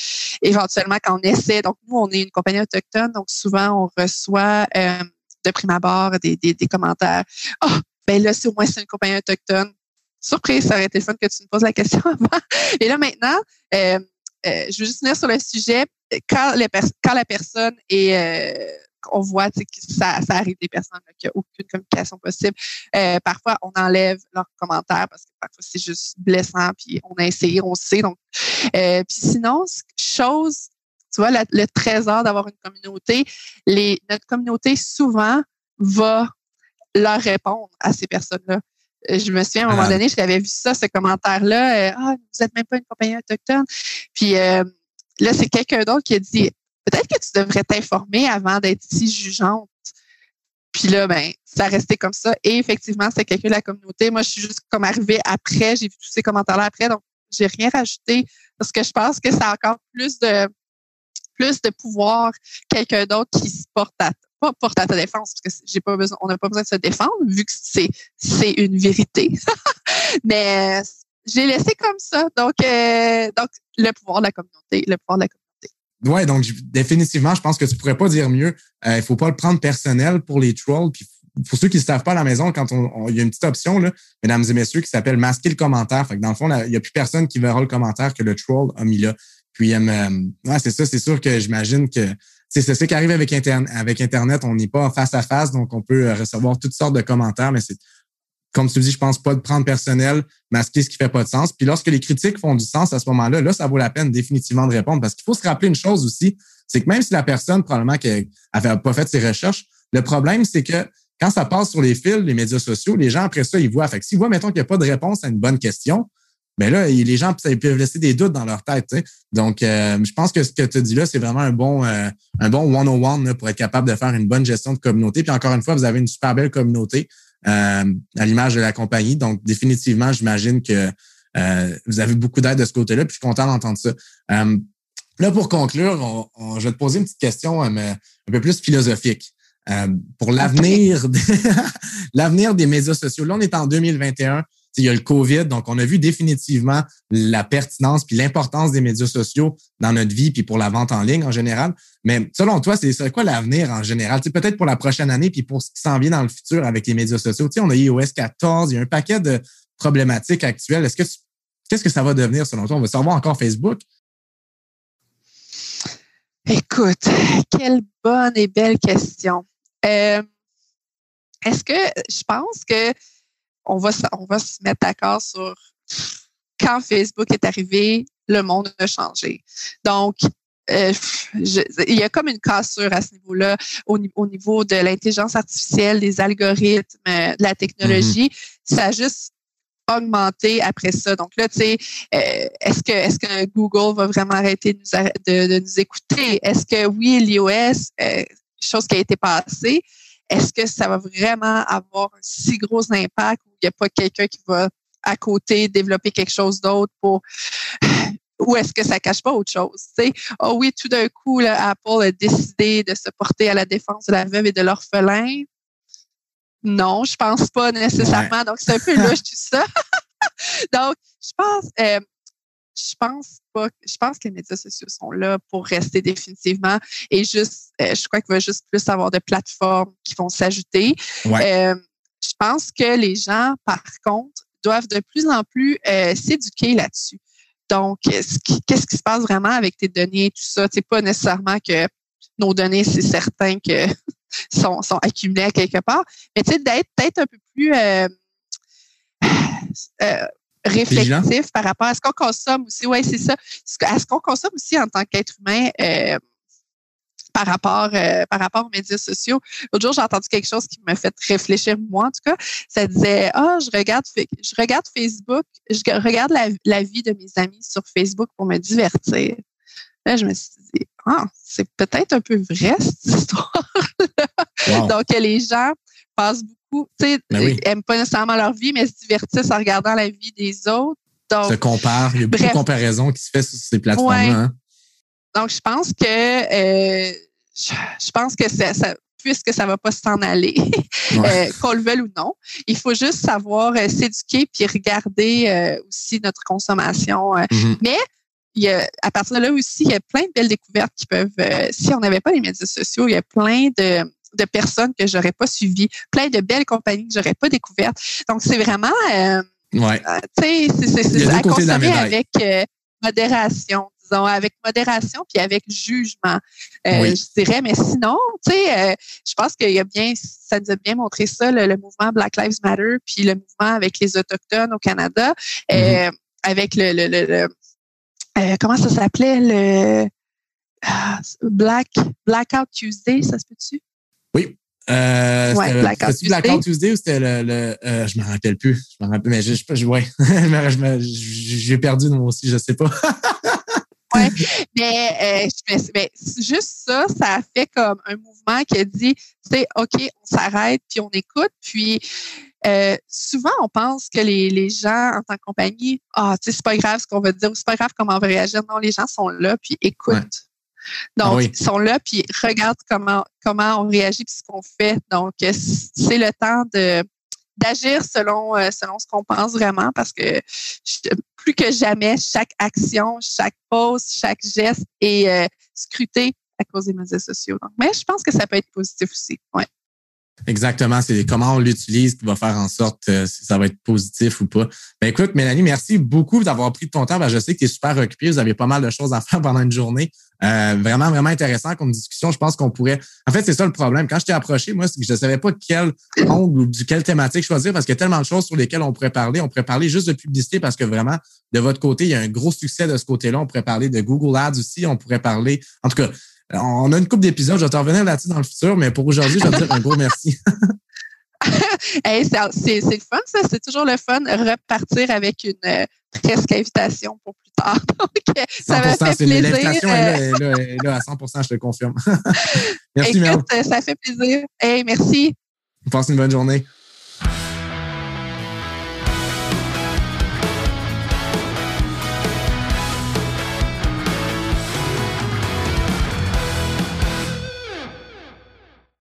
éventuellement, quand on essaie, donc nous, on est une compagnie autochtone, donc souvent, on reçoit euh, de prime abord des, des, des commentaires. Ah, oh, ben là, c'est au moins c'est une compagnie autochtone. Surprise, ça aurait été fun que tu me poses la question avant. Et là, maintenant, je veux juste venir sur le sujet. Quand, les quand la personne est on voit que ça, ça arrive des personnes qui n'ont aucune communication possible. Euh, parfois, on enlève leurs commentaires parce que parfois c'est juste blessant, puis on a essayé, on sait. Donc, euh, puis sinon, chose, tu vois, le trésor d'avoir une communauté, les, notre communauté souvent va leur répondre à ces personnes-là. Euh, je me souviens à un moment ah. donné, j'avais vu ça, ce commentaire-là. ah, vous n'êtes même pas une compagnie autochtone. Puis là, c'est quelqu'un d'autre qui a dit peut-être que tu devrais t'informer avant d'être si jugeante. Puis là, ben, ça restait comme ça. Et effectivement, c'est quelqu'un de la communauté. Moi, je suis juste comme arrivée après. J'ai vu tous ces commentaires-là après. Donc, j'ai rien rajouté parce que je pense que ça a encore plus de plus de pouvoir quelqu'un d'autre qui se porte à pas porte à ta défense parce que j'ai pas besoin on n'a pas besoin de se défendre vu que c'est c'est une vérité mais j'ai laissé comme ça donc euh, donc le pouvoir de la communauté le pouvoir de la communauté Ouais, donc définitivement, je pense que tu pourrais pas dire mieux. Euh, il faut pas le prendre personnel pour les trolls. Puis pour ceux qui ne savent pas à la maison, quand on, il y a une petite option, là, mesdames et messieurs, qui s'appelle masquer le commentaire. Fait que dans le fond, il n'y a plus personne qui verra le commentaire que le troll a mis là. Puis euh, ouais, c'est ça, c'est sûr que j'imagine que c'est ce qui arrive avec Internet. Avec Internet, on n'est pas face à face, donc on peut recevoir toutes sortes de commentaires, mais c'est comme tu dis, je pense pas de prendre personnel, masquer ce qui fait pas de sens. Puis lorsque les critiques font du sens à ce moment-là, là, ça vaut la peine définitivement de répondre parce qu'il faut se rappeler une chose aussi, c'est que même si la personne, probablement, qui n'avait pas fait ses recherches, le problème, c'est que quand ça passe sur les fils, les médias sociaux, les gens, après ça, ils voient. Fait que s'ils voient, mettons, qu'il n'y a pas de réponse à une bonne question, mais ben là, les gens peuvent laisser des doutes dans leur tête. Donc, euh, je pense que ce que tu dis là, c'est vraiment un bon, euh, un bon one-on-one pour être capable de faire une bonne gestion de communauté. Puis encore une fois, vous avez une super belle communauté. Euh, à l'image de la compagnie. Donc, définitivement, j'imagine que euh, vous avez beaucoup d'aide de ce côté-là, puis je suis content d'entendre ça. Euh, là, pour conclure, je vais te poser une petite question un peu plus philosophique. pour l'avenir l'avenir des médias sociaux. Là, on est en 2021. Il y a le COVID, donc on a vu définitivement la pertinence puis l'importance des médias sociaux dans notre vie puis pour la vente en ligne en général. Mais selon toi, c'est quoi l'avenir en général? Peut-être pour la prochaine année puis pour ce qui s'en vient dans le futur avec les médias sociaux. on a iOS 14, il y a un paquet de problématiques actuelles. Est-ce que qu'est-ce que ça va devenir selon toi? On va savoir encore Facebook? Écoute, quelle bonne et belle question. Euh, est-ce que je pense que on va, on va se mettre d'accord sur quand Facebook est arrivé, le monde a changé. Donc, euh, il y a comme une cassure à ce niveau-là, au, niveau de l'intelligence artificielle, des algorithmes, euh, de la technologie. Mm-hmm. Ça a juste augmenté après ça. Donc là, tu sais, euh, est-ce que est-ce que Google va vraiment arrêter de nous, de, nous écouter? Est-ce que oui, l'iOS, chose qui a été passée, est-ce que ça va vraiment avoir un si gros impact n'y a pas quelqu'un qui va à côté développer quelque chose d'autre pour ou est-ce que ça cache pas autre chose? sais? Oh oui, tout d'un coup, Apple a décidé de se porter à la défense de la veuve et de l'orphelin. Non, je pense pas nécessairement. Donc, c'est un peu louche tout ça. Donc, je pense, euh, je pense pas, je pense que les médias sociaux sont là pour rester définitivement et juste, euh, je crois qu'il va juste plus avoir de plateformes qui vont s'ajouter. Euh, je pense que les gens, par contre, doivent de plus en plus euh, s'éduquer là-dessus. Donc, qu'est-ce qui se passe vraiment avec tes données et tout ça? C'est pas nécessairement que nos données, c'est certain que sont, sont accumulées à quelque part, mais tu sais, d'être peut-être un peu plus réflexif par rapport à ce qu'on consomme aussi. Oui, c'est ça. À ce qu'on consomme aussi en tant qu'être humain euh, par rapport euh, par rapport aux médias sociaux. L'autre jour, j'ai entendu quelque chose qui m'a fait réfléchir, moi en tout cas. Ça disait Ah, je regarde je regarde Facebook, je regarde la, vie de mes amis sur Facebook pour me divertir. Là, je me suis dit, ah, c'est peut-être un peu vrai, cette histoire-là. Donc, les gens passent beaucoup tu sais, ben n'aiment pas nécessairement leur vie, mais se divertissent en regardant la vie des autres. Donc, se comparent. Il y a beaucoup de comparaisons qui se fait sur ces plateformes-là. Hein. Donc, je pense que euh, je, pense que ça, puisque ça ne va pas s'en aller, euh, qu'on le veuille ou non, il faut juste savoir euh, s'éduquer puis regarder aussi notre consommation. Mm-hmm. Mais il y a, à partir de là aussi, il y a plein de belles découvertes qui peuvent, si on n'avait pas les médias sociaux, il y a plein de de personnes que j'aurais pas suivies, plein de belles compagnies que j'aurais pas découvertes. Donc, c'est vraiment, euh, ouais. Euh, tu sais, c'est à consommer avec euh, modération, disons, avec modération puis avec jugement, je dirais. Mais sinon, tu sais, je pense qu'il y a bien, ça nous a bien montré ça, le, mouvement Black Lives Matter, puis le mouvement avec les autochtones au Canada, mm-hmm. avec le, le, le, comment ça s'appelait le ah, Black Blackout Tuesday, ça se peut-tu? Oui. Euh, ouais, Blackout Tuesday. Blackout Tuesday? Ou c'était le, le euh, je me rappelle plus. Je me rappelle, mais je, je, ouais, j'ai perdu moi aussi, je sais pas. oui, mais, euh, mais, juste ça, ça a fait comme un mouvement qui a dit, tu sais, OK, on s'arrête, puis on écoute, puis euh, souvent, on pense que les, les gens en tant que compagnie, ah, tu sais, c'est pas grave ce qu'on va dire ou c'est pas grave comment on va réagir. Non, les gens sont là, puis écoutent. Donc, ah ils sont là, puis regardent comment, comment on réagit, puis ce qu'on fait. Donc, euh, c'est le temps de d'agir selon euh, selon ce qu'on pense vraiment parce que plus que jamais chaque action, chaque pause, chaque geste est euh, scruté à cause des médias sociaux. Mais je pense que ça peut être positif aussi. Ouais. Exactement, c'est comment on l'utilise qui va faire en sorte euh, si ça va être positif ou pas. Ben écoute, Mélanie, merci beaucoup d'avoir pris ton temps. Ben, je sais que tu es super occupée, vous avez pas mal de choses à faire pendant une journée. Euh, vraiment, vraiment intéressant comme discussion. Je pense qu'on pourrait. En fait, c'est ça le problème. Quand je t'ai approché, moi, c'est que je ne savais pas quel angle ou du quelle thématique choisir parce qu'il y a tellement de choses sur lesquelles on pourrait parler. On pourrait parler juste de publicité parce que vraiment, de votre côté, il y a un gros succès de ce côté-là. On pourrait parler de Google Ads aussi. On pourrait parler. En tout cas, on a une coupe d'épisodes, je vais te revenir là-dessus dans le futur, mais pour aujourd'hui, je vais te dire un gros merci. c'est le fun, ça. C'est toujours le fun repartir avec une euh, presque invitation pour plus tard. Donc, euh, ça m'a fait plaisir. L'invitation est, là, est là, à 100% je te confirme. merci, Écoute, ça fait plaisir. Hey, merci. Passe une bonne journée.